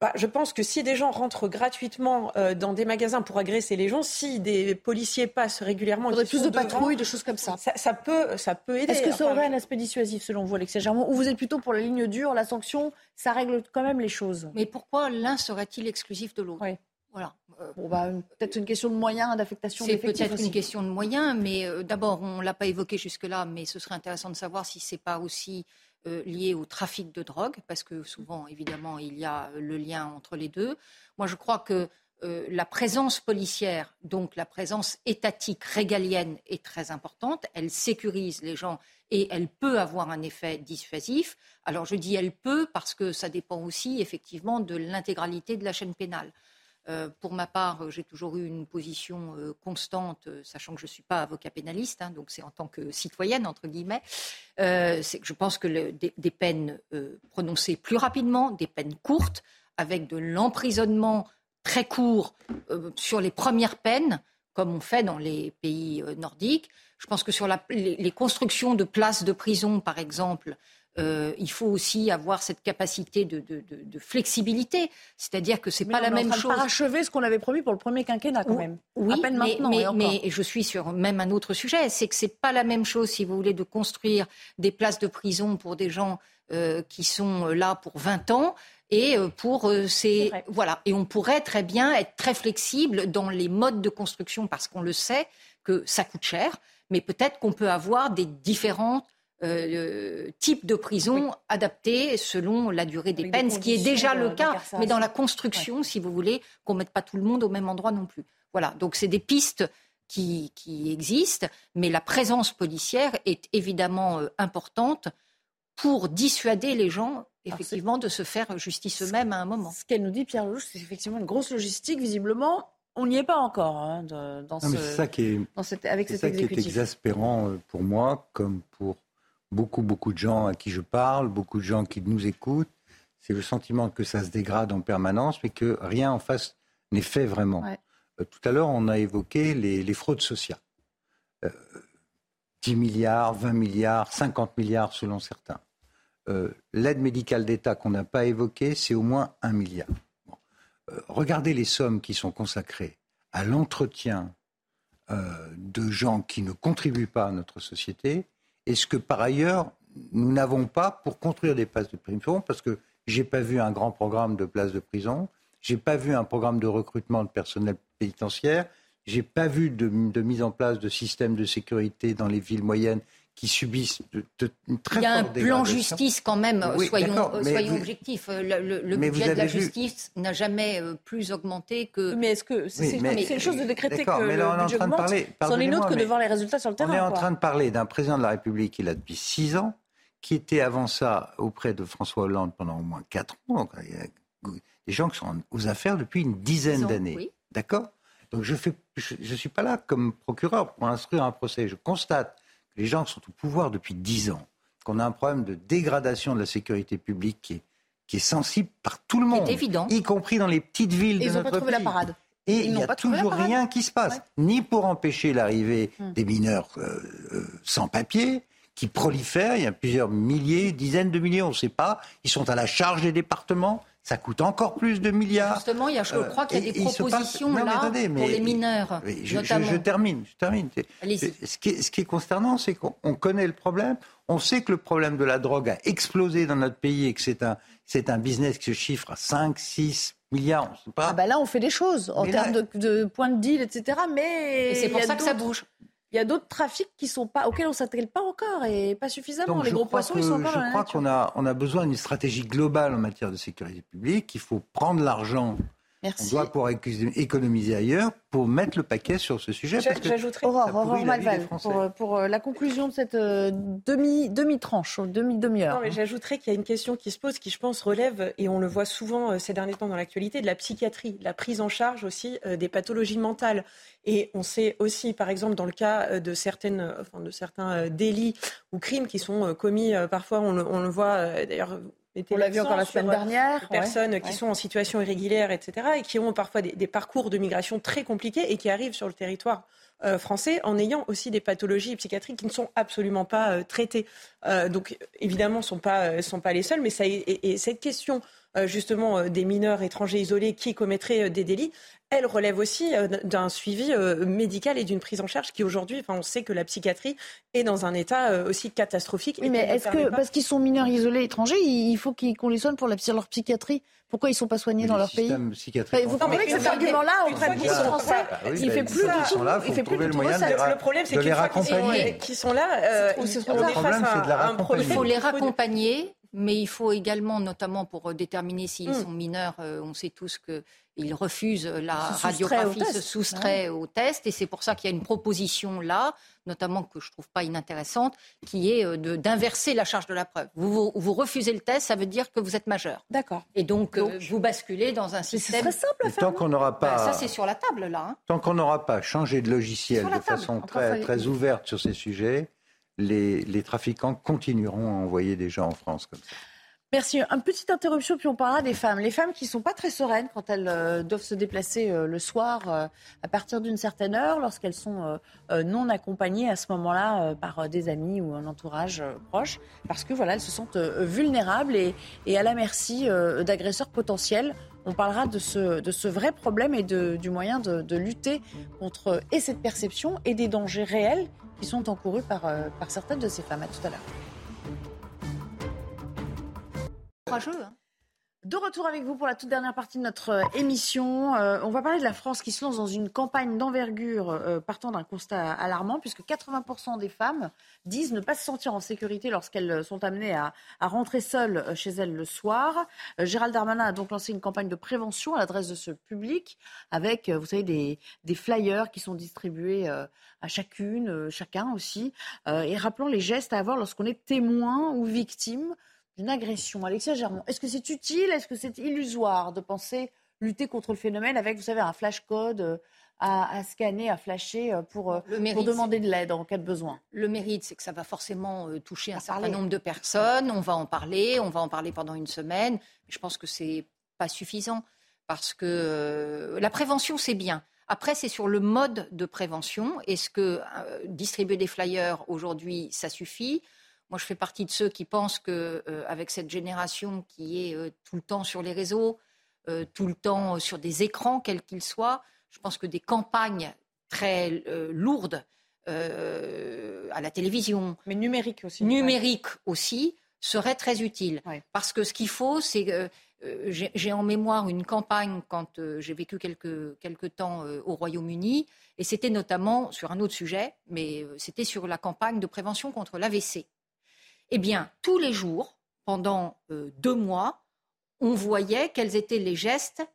Bah, je pense que si des gens rentrent gratuitement euh, dans des magasins pour agresser les gens, si des policiers passent régulièrement, il faudrait plus de patrouilles, de choses comme ça. Ça, peut, ça peut aider. Est-ce que ça aurait un aspect dissuasif selon vous, Alexia Germain, ou vous êtes plutôt pour la ligne dure, la sanction, ça règle quand même les choses? Mais pourquoi l'un serait-il exclusif de l'autre? Voilà. Euh, bon, bah, peut-être une question de moyens, d'affectation C'est peut-être une question de moyens, mais euh, d'abord, on ne l'a pas évoqué jusque-là, mais ce serait intéressant de savoir si c'est pas aussi euh, liées au trafic de drogue, parce que souvent, évidemment, il y a le lien entre les deux. Moi, je crois que euh, la présence policière, donc la présence étatique régalienne est très importante. Elle sécurise les gens et elle peut avoir un effet dissuasif. Alors je dis elle peut parce que ça dépend aussi effectivement de l'intégralité de la chaîne pénale. Euh, pour ma part, j'ai toujours eu une position euh, constante, euh, sachant que je ne suis pas avocat pénaliste, hein, donc c'est en tant que citoyenne, entre guillemets. que je pense que des, peines prononcées plus rapidement, des peines courtes, avec de l'emprisonnement très court sur les premières peines, comme on fait dans les pays nordiques. Je pense que sur les, constructions de places de prison, par exemple, euh, il faut aussi avoir cette capacité de, flexibilité. C'est-à-dire que c'est pas la même chose. On parachever ce qu'on avait promis pour le premier quinquennat quand même. Oui, mais, je suis sur même un autre sujet, c'est que c'est pas la même chose si vous voulez de construire des places de prison pour des gens euh, qui sont là pour 20 ans et euh, pour ces voilà et on pourrait très bien être très flexible dans les modes de construction parce qu'on le sait que ça coûte cher mais peut-être qu'on peut avoir des différentes euh, type de prison adapté selon la durée des peines, ce qui est déjà le cas, mais dans la construction, si vous voulez, qu'on ne mette pas tout le monde au même endroit non plus. Voilà, donc c'est des pistes qui, existent, mais la présence policière est évidemment euh, importante pour dissuader les gens effectivement de se faire justice eux-mêmes à un moment. Ce qu'elle nous dit, Pierre Lelouch, c'est effectivement une grosse logistique. Visiblement, on n'y est pas encore hein, dans ce, ça qui est, avec cet ça qui est exaspérant euh, pour moi, comme pour beaucoup, beaucoup de gens à qui je parle, beaucoup de gens qui nous écoutent, c'est le sentiment que ça se dégrade en permanence, mais que rien en face n'est fait vraiment. Euh, tout à l'heure, on a évoqué les, fraudes sociales. 10 euh, milliards, 20 milliards, 50 milliards selon certains. Euh, l'aide médicale d'État qu'on n'a pas évoquée, c'est au moins 1 milliard. regardez les sommes qui sont consacrées à l'entretien de gens qui ne contribuent pas à notre société est-ce que par ailleurs, nous n'avons pas pour construire des places de prison Parce que je n'ai pas vu un grand programme de places de prison, je n'ai pas vu un programme de recrutement de personnel pénitentiaire, je n'ai pas vu de, mise en place de systèmes de sécurité dans les villes moyennes qui subissent de, très Il y a un plan justice quand même, soyons, objectifs. Le, budget de la justice n'a jamais euh, plus augmenté que. Mais est-ce que c'est une chose de décréter que le budget augmente C'en est une autre que de voir les résultats sur le terrain. On est en train de parler d'un président de la République qui est là depuis six ans, qui était avant ça auprès de François Hollande pendant au moins quatre ans. il y a des gens qui sont aux affaires depuis une dizaine d'années. D'accord? Donc je ne suis pas là comme procureur pour instruire un procès. Je constate les gens sont au pouvoir depuis dix ans, qu'on a un problème de dégradation de la sécurité publique qui est, qui est sensible par tout le monde, évident. y compris dans les petites villes de notre pays. Ils n'ont pas trouvé la parade. Et il n'y a toujours rien qui se passe, ni pour empêcher l'arrivée hmm. des mineurs euh, euh, sans papier, qui prolifèrent. Il y a plusieurs milliers, dizaines de milliers, on ne sait pas. Ils sont à la charge des départements ça coûte encore plus de milliards. Justement, il y a, je euh, crois qu'il y a des propositions là pour les mineurs. Je, je, termine, je termine. Ce qui, est, ce qui est consternant, c'est qu'on connaît le problème. On sait que le problème de la drogue a explosé dans notre pays et que c'est un, c'est un business qui se chiffre à 5, 6 milliards. On sait pas. Ah ben là, on fait des choses en termes de, de points de deal, etc. Mais et c'est pour ça que ça bouge il y a d'autres trafics qui sont pas, auxquels on ne s'attelle pas encore et pas suffisamment. les gros poissons, ils sont encore Je crois qu'on a, on a besoin d'une stratégie globale en matière de sécurité publique. Il faut prendre l'argent On doit pouvoir économiser ailleurs pour mettre le paquet sur ce sujet. J'ajouterais Aurore, Aurore Malval, pour, pour, euh, la conclusion de cette euh, demi, demi-tranche, demi-demi-heure. mais j'ajouterais qu'il y a une question qui se pose, qui je pense relève, et on le voit souvent euh, ces derniers temps dans l'actualité, de la psychiatrie, la prise en charge aussi des pathologies mentales. Et on sait aussi, par exemple, dans le cas de, certaines, enfin, de certains délits ou crimes qui sont commis, parfois on le, on le voit d'ailleurs on l'a vu encore la semaine dernière. Personnes qui sont en situation irrégulière, etc., et qui ont parfois des, parcours de migration très compliqués et qui arrivent sur le territoire euh, français en ayant aussi des pathologies psychiatriques qui ne sont absolument pas euh, traitées. Euh, donc, évidemment, ne sont pas, sont pas les seuls, mais ça, et cette question justement des mineurs étrangers isolés qui commettraient des délits, elle relève aussi euh, d'un suivi euh, médical et d'une prise en charge qui aujourd'hui, enfin, on sait que la psychiatrie est dans un état euh, aussi catastrophique. mais est-ce que, parce qu'ils sont mineurs isolés étrangers, il faut qu'on les soigne pour la, leur psychiatrie? Pourquoi ils ne sont pas soignés dans leur pays? Vous comprenez que cet argument-là, en fait, pour Français, il fait plus du tout. Il fait plus du tout Le problème, c'est qu'ils sont là, il faut les raccompagner mais il faut également, notamment pour déterminer s'ils hmm. sont mineurs, on sait tous que il refuse la radiographie, se soustrait au test. Et c'est pour ça qu'il y a une proposition là, notamment que je ne trouve pas inintéressante, qui est euh, d'inverser la charge de la preuve. Vous, vous, refusez le test, ça veut dire que vous êtes majeur. D'accord. Et donc, euh, vous basculez dans un système. C'est simple à Tant qu'on n'aura pas. ça, c'est sur la table, là. Hein. Tant qu'on n'aura pas changé de logiciel de façon très, très ouverte sur ces sujets, les, trafiquants continueront à envoyer des gens en France comme ça. Merci. Une petite interruption, puis on parlera des femmes. Les femmes qui ne sont pas très sereines quand elles euh, doivent se déplacer euh, le soir euh, à partir d'une certaine heure, lorsqu'elles sont non accompagnées à ce moment-là par des amis ou un entourage proche, parce que voilà, elles se sentent vulnérables et, à la merci d'agresseurs potentiels. On parlera de ce, de ce vrai problème et de, du moyen de, de, lutter contre et cette perception et des dangers réels qui sont encourus par, par certaines de ces femmes. À tout à l'heure. Hein. De retour avec vous pour la toute dernière partie de notre euh, émission. Euh, on va parler de la France qui se lance dans une campagne d'envergure euh, partant d'un constat alarmant, puisque 80% des femmes disent ne pas se sentir en sécurité lorsqu'elles sont amenées à, rentrer seules chez elles le soir. Gérald Darmanin a donc lancé une campagne de prévention à l'adresse de ce public, avec, vous savez, des, des flyers qui sont distribués à chacune, chacun aussi, et rappelant les gestes à avoir lorsqu'on est témoin ou victime d'une agression. Alexia Germont, est-ce que c'est utile, est-ce que c'est illusoire de penser lutter contre le phénomène avec, vous savez, un flash code euh, à, scanner, à flasher euh, pour, euh, pour demander de l'aide en cas de besoin? Le mérite, c'est que ça va forcément toucher un certain nombre de personnes. On va en parler, on va en parler pendant une semaine. Je pense que c'est pas suffisant parce que la prévention, c'est bien. Après, c'est sur le mode de prévention. Est-ce que distribuer des flyers aujourd'hui, ça suffit? Moi, je fais partie de ceux qui pensent que, euh, avec cette génération qui est euh, tout le temps sur les réseaux, euh, tout le temps sur des écrans, quels qu'ils soient, je pense que des campagnes très lourdes à la télévision, mais numériques aussi, numériques aussi, seraient très utiles. Parce que ce qu'il faut, c'est j'ai en mémoire une campagne quand j'ai vécu quelques, quelques temps au Royaume-Uni, et c'était notamment sur un autre sujet, mais c'était sur la campagne de prévention contre l'AVC. Eh bien, tous les jours, pendant euh, deux mois, on voyait quels étaient les gestes,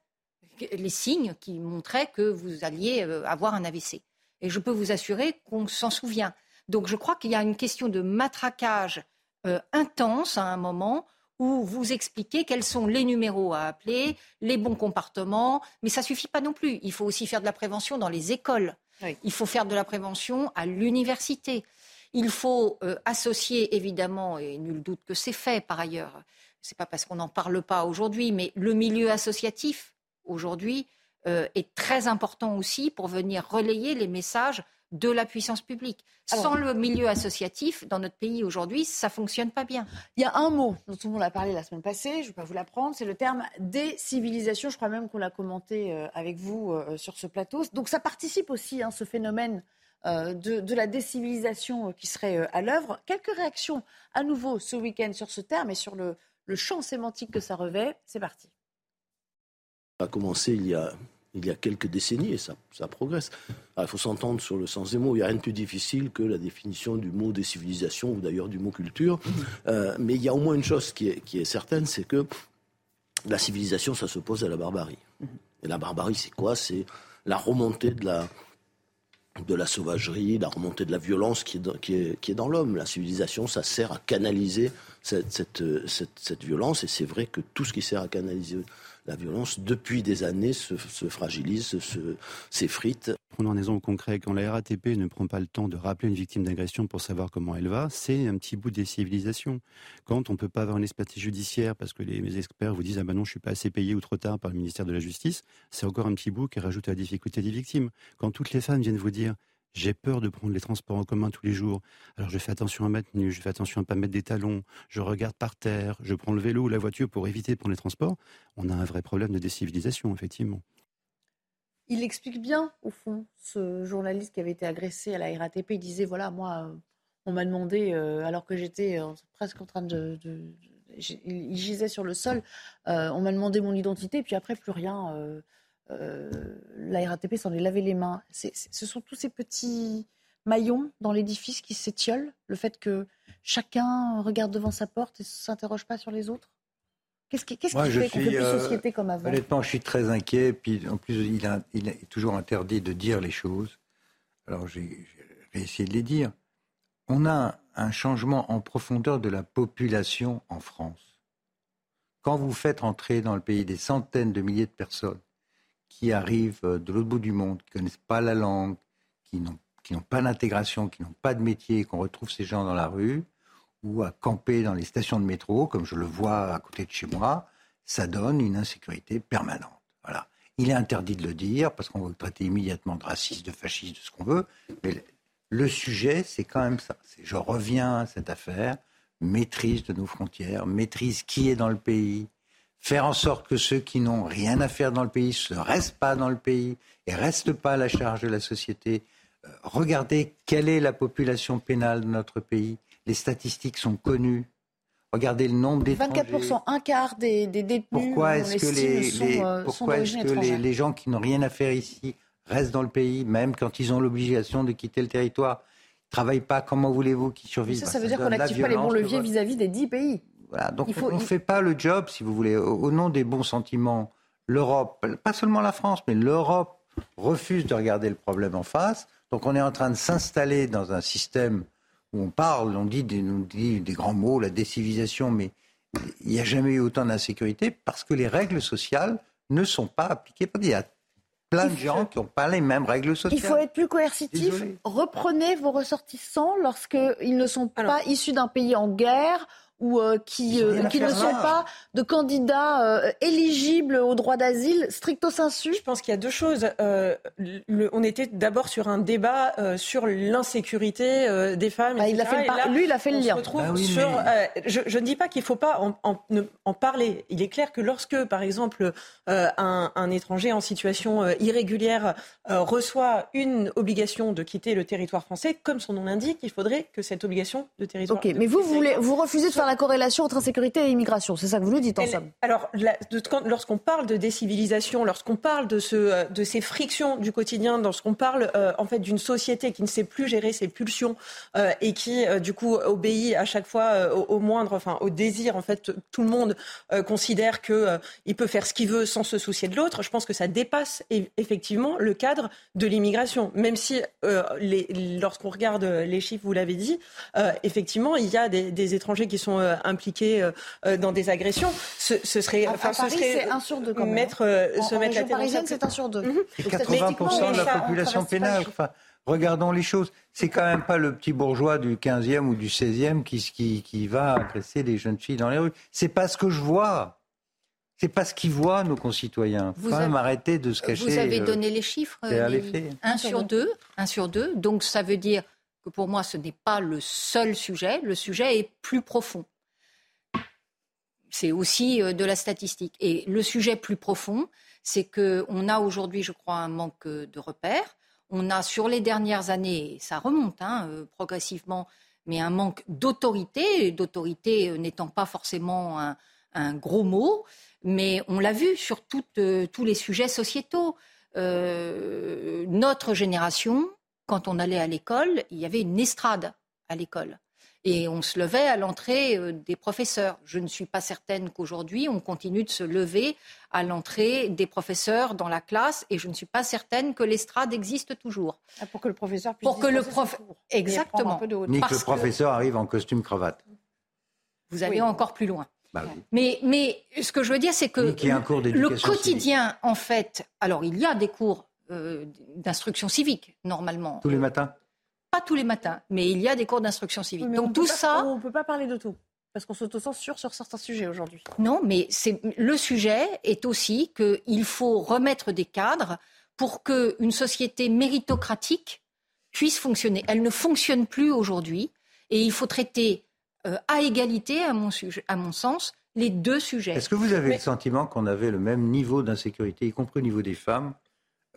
les signes qui montraient que vous alliez euh, avoir un AVC. Et je peux vous assurer qu'on s'en souvient. Donc je crois qu'il y a une question de matraquage euh, intense à un moment où vous expliquez quels sont les numéros à appeler, les bons comportements, mais ça suffit pas non plus. Il faut aussi faire de la prévention dans les écoles. Il faut faire de la prévention à l'université. Il faut euh, associer évidemment, et nul doute que c'est fait par ailleurs, ce n'est pas parce qu'on n'en parle pas aujourd'hui, mais le milieu associatif aujourd'hui euh, est très important aussi pour venir relayer les messages de la puissance publique. Sans le milieu associatif, dans notre pays aujourd'hui, ça ne fonctionne pas bien. Il y a un mot dont tout le monde a parlé la semaine passée, je ne vais pas vous l'apprendre, c'est le terme décivilisation. Je crois même qu'on l'a commenté euh, avec vous sur ce plateau. Donc ça participe aussi, hein, ce phénomène euh, de, la décivilisation euh, qui serait euh, à l'œuvre. Quelques réactions à nouveau ce week-end sur ce terme et sur le, champ sémantique que ça revêt. C'est parti. Ça a commencé il y a, il y a quelques décennies et ça, ça progresse. il faut s'entendre sur le sens des mots. Il n'y a rien de plus difficile que la définition du mot décivilisation ou d'ailleurs du mot culture. *laughs* mais il y a au moins une chose qui est, qui est certaine, c'est que la civilisation, ça s'oppose à la barbarie. *laughs* Et la barbarie, c'est quoi? C'est la remontée de la, de la sauvagerie, la remontée de la violence qui est dans, qui est, qui est l'homme. La civilisation, ça sert à canaliser cette, cette violence, et c'est vrai que tout ce qui sert à canaliser la violence, depuis des années, se, se fragilise, s'effrite. Prenons un exemple concret. Quand la RATP ne prend pas le temps de rappeler une victime d'agression pour savoir comment elle va, c'est un petit bout des civilisations. Quand on ne peut pas avoir une expertise judiciaire parce que les, experts vous disent ah ben non je suis pas assez payé ou trop tard par le ministère de la Justice, c'est encore un petit bout qui rajoute à la difficulté des victimes. Quand toutes les femmes viennent vous dire j'ai peur de prendre les transports en commun tous les jours. Alors je fais attention à ma tenue, je fais attention à ne pas mettre des talons, je regarde par terre, je prends le vélo ou la voiture pour éviter de prendre les transports. On a un vrai problème de décivilisation, effectivement. Il explique bien, au fond, ce journaliste qui avait été agressé à la RATP. Il disait voilà, moi, euh, on m'a demandé, euh, alors que j'étais euh, presque en train de. il gisait sur le sol, on m'a demandé mon identité, puis après, plus rien euh, la RATP s'en est lavé les mains. ce sont tous ces petits maillons dans l'édifice qui s'étiolent, le fait que chacun regarde devant sa porte et ne s'interroge pas sur les autres Qu'est-ce qui, fait qu'on fait plus euh, société comme avant? Honnêtement, je suis très inquiet. Puis en plus, il, il est toujours interdit de dire les choses. Alors j'ai essayé de les dire. On a un changement en profondeur de la population en France. Quand vous faites entrer dans le pays des centaines de milliers de personnes qui arrivent euh, de l'autre bout du monde, qui ne connaissent pas la langue, qui n'ont, pas d'intégration, qui n'ont pas de métier, qu'on retrouve ces gens dans la rue ou à camper dans les stations de métro, comme je le vois à côté de chez moi, ça donne une insécurité permanente. Voilà. Il est interdit de le dire parce qu'on va le traiter immédiatement de raciste, de fasciste, de ce qu'on veut. Mais le sujet, c'est quand même ça. Je reviens à cette affaire, maîtrise de nos frontières, maîtrise qui est dans le pays, faire en sorte que ceux qui n'ont rien à faire dans le pays ne restent pas dans le pays et restent pas à la charge de la société. Euh, regardez quelle est la population pénale de notre pays. Les statistiques sont connues. Regardez le nombre d'étrangers. 24%, un quart des, détenus. Pourquoi est-ce que, les, euh, pourquoi est-ce que les, gens qui n'ont rien à faire ici restent dans le pays, même quand ils ont l'obligation de quitter le territoire? Ils ne travaillent pas, comment voulez-vous qu'ils survivent Ça, ça veut dire qu'on n'active pas les bons leviers vis-à-vis des 10 pays. Donc on ne fait pas le job, si vous voulez, au, nom des bons sentiments. L'Europe, pas seulement la France, mais l'Europe refuse de regarder le problème en face. Donc on est en train de s'installer dans un système où on parle, on dit des, dit des grands mots, la décivilisation, mais il n'y a jamais eu autant d'insécurité parce que les règles sociales ne sont pas appliquées. Il y a plein de gens qui n'ont pas les mêmes règles sociales. Il faut être plus coercitif. Reprenez vos ressortissants lorsqu'ils ne sont pas issus d'un pays en guerre ou euh, qui, euh, qui ne sont pas de candidats euh, éligibles au droit d'asile stricto sensu? Je pense qu'il y a deux choses. Le, on était d'abord sur un débat sur l'insécurité des femmes. Bah, il a fait lui, il a fait le lien. Bah sur, je, je, ne dis pas qu'il ne faut pas en, en, en, parler. Il est clair que lorsque, par exemple, un, un, étranger en situation irrégulière reçoit une obligation de quitter le territoire français, comme son nom l'indique, il faudrait que cette obligation de territoire. Ok, mais vous, vous, voulez, vous refusez de faire la corrélation entre insécurité et immigration. C'est ça que vous nous dites en somme. Alors, lorsqu'on parle de décivilisation, lorsqu'on parle de, ce, euh, de ces frictions du quotidien, lorsqu'on parle euh, en fait d'une société qui ne sait plus gérer ses pulsions euh, et qui du coup obéit à chaque fois au, moindre, enfin au désir, en fait, tout le monde considère que il peut faire ce qu'il veut sans se soucier de l'autre. Je pense que ça dépasse effectivement le cadre de l'immigration, même si lorsqu'on regarde les chiffres, vous l'avez dit, effectivement, il y a des, des étrangers qui sont impliqués euh, euh, dans des agressions, ce, serait, enfin, ce serait un sur deux quand même. mettre, en, se mettre parisienne, c'est un sur deux. 80% mhm. de la population pénale. Enfin, regardons les choses. C'est quand même pas le petit bourgeois du 15e ou du 16e qui, qui, qui va agresser les jeunes filles dans les rues. C'est pas ce que je vois. C'est pas ce qu'ils voient, nos concitoyens. Vous quand même arrêter de se cacher. Vous avez donné les chiffres. Les, un sur deux. Un sur deux. Donc ça veut dire que pour moi, ce n'est pas le seul sujet. Le sujet est plus profond. C'est aussi euh, de la statistique. Et le sujet plus profond, c'est qu'on a aujourd'hui, je crois, un manque de repères. On a sur les dernières années, ça remonte hein, euh, progressivement, mais un manque d'autorité, d'autorité euh, n'étant pas forcément un, gros mot, mais on l'a vu sur tous les sujets sociétaux. notre génération, quand on allait à l'école, il y avait une estrade à l'école. Et on se levait à l'entrée euh, des professeurs. Je ne suis pas certaine qu'aujourd'hui, on continue de se lever à l'entrée des professeurs dans la classe. Et je ne suis pas certaine que l'estrade existe toujours. Ah, pour que le professeur puisse Pour que le prof... Exactement. Ni que le professeur arrive en costume cravate. Vous allez encore plus loin. Bah mais, mais ce que je veux dire, c'est que le quotidien, en fait, alors il y a des cours euh, d'instruction civique, normalement. Tous les matins Pas tous les matins, mais il y a des cours d'instruction civique. Donc tout ça... On ne peut pas parler de tout. Parce qu'on s'autocensure sur certains sujets aujourd'hui. Non, mais le sujet est aussi qu'il faut remettre des cadres pour qu'une société méritocratique puisse fonctionner. Elle ne fonctionne plus aujourd'hui et il faut traiter euh, à égalité, à mon, à mon sens, les deux sujets. Est-ce que vous avez le sentiment qu'on avait le même niveau d'insécurité, y compris au niveau des femmes,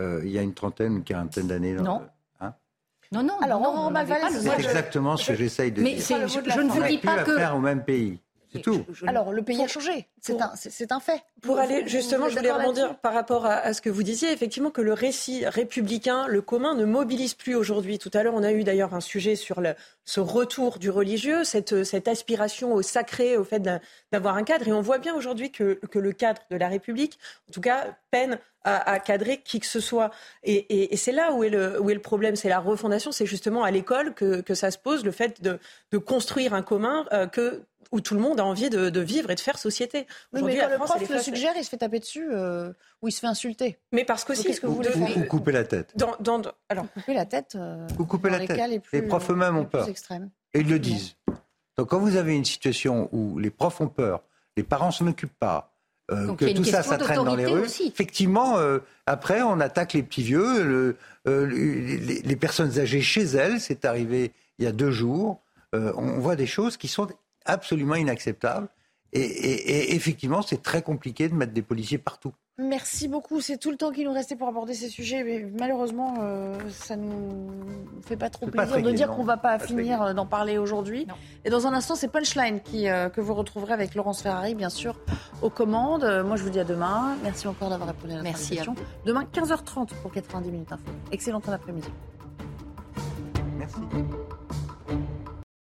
euh, il y a une trentaine, une quarantaine d'années Non. Non, non, Alors, non, c'est exactement ce que j'essaye de mais dire. Je, je, ne vous dis pas que. faire au même pays. C'est tout. Alors, le pays a changé. C'est un, un, fait. Pour aller, justement, je voulais rebondir par rapport à, à, ce que vous disiez, effectivement, que le récit républicain, le commun, ne mobilise plus aujourd'hui. Tout à l'heure, on a eu d'ailleurs un sujet sur le, ce retour du religieux, cette, cette aspiration au sacré, au fait d'avoir un cadre. Et on voit bien aujourd'hui que, que le cadre de la République, en tout cas, peine à, à, cadrer qui que ce soit. Et, et, et c'est là où est le, où est le problème, c'est la refondation, c'est justement à l'école que, que, ça se pose, le fait de, de construire un commun euh, que où tout le monde a envie de, de vivre et de faire société. Aujourd'hui, quand le prof le suggère, il se fait taper dessus euh, ou il se fait insulter. Mais parce qu'aussi, qu'est-ce que vous voulez faire Ou couper la tête. Dans, dans, alors couper la tête. Euh, ou couper la les tête. Cas les, plus, les profs eux-mêmes ont peur. Extrêmes. Et ils le disent. Donc quand vous avez une situation où les profs ont peur, les parents s'en occupent pas, euh, que tout ça, ça traîne dans les rues. Aussi. Effectivement, euh, après, on attaque les petits vieux, le, euh, les, les, personnes âgées chez elles. C'est arrivé il y a deux jours. Euh, on voit des choses qui sont absolument inacceptables. Et, et, et effectivement, c'est très compliqué de mettre des policiers partout. Merci beaucoup. C'est tout le temps qu'il nous restait pour aborder ces sujets. Mais malheureusement, euh, ça ne nous fait pas trop plaisir de dire qu'on ne va pas, pas finir euh, d'en parler aujourd'hui. Et dans un instant, c'est Punchline qui, euh, que vous retrouverez avec Laurence Ferrari, bien sûr, aux commandes. Moi, je vous dis à demain. Merci encore d'avoir répondu à notre Merci invitation. Demain, 15h30 pour 90 minutes info. Excellent après-midi. Merci.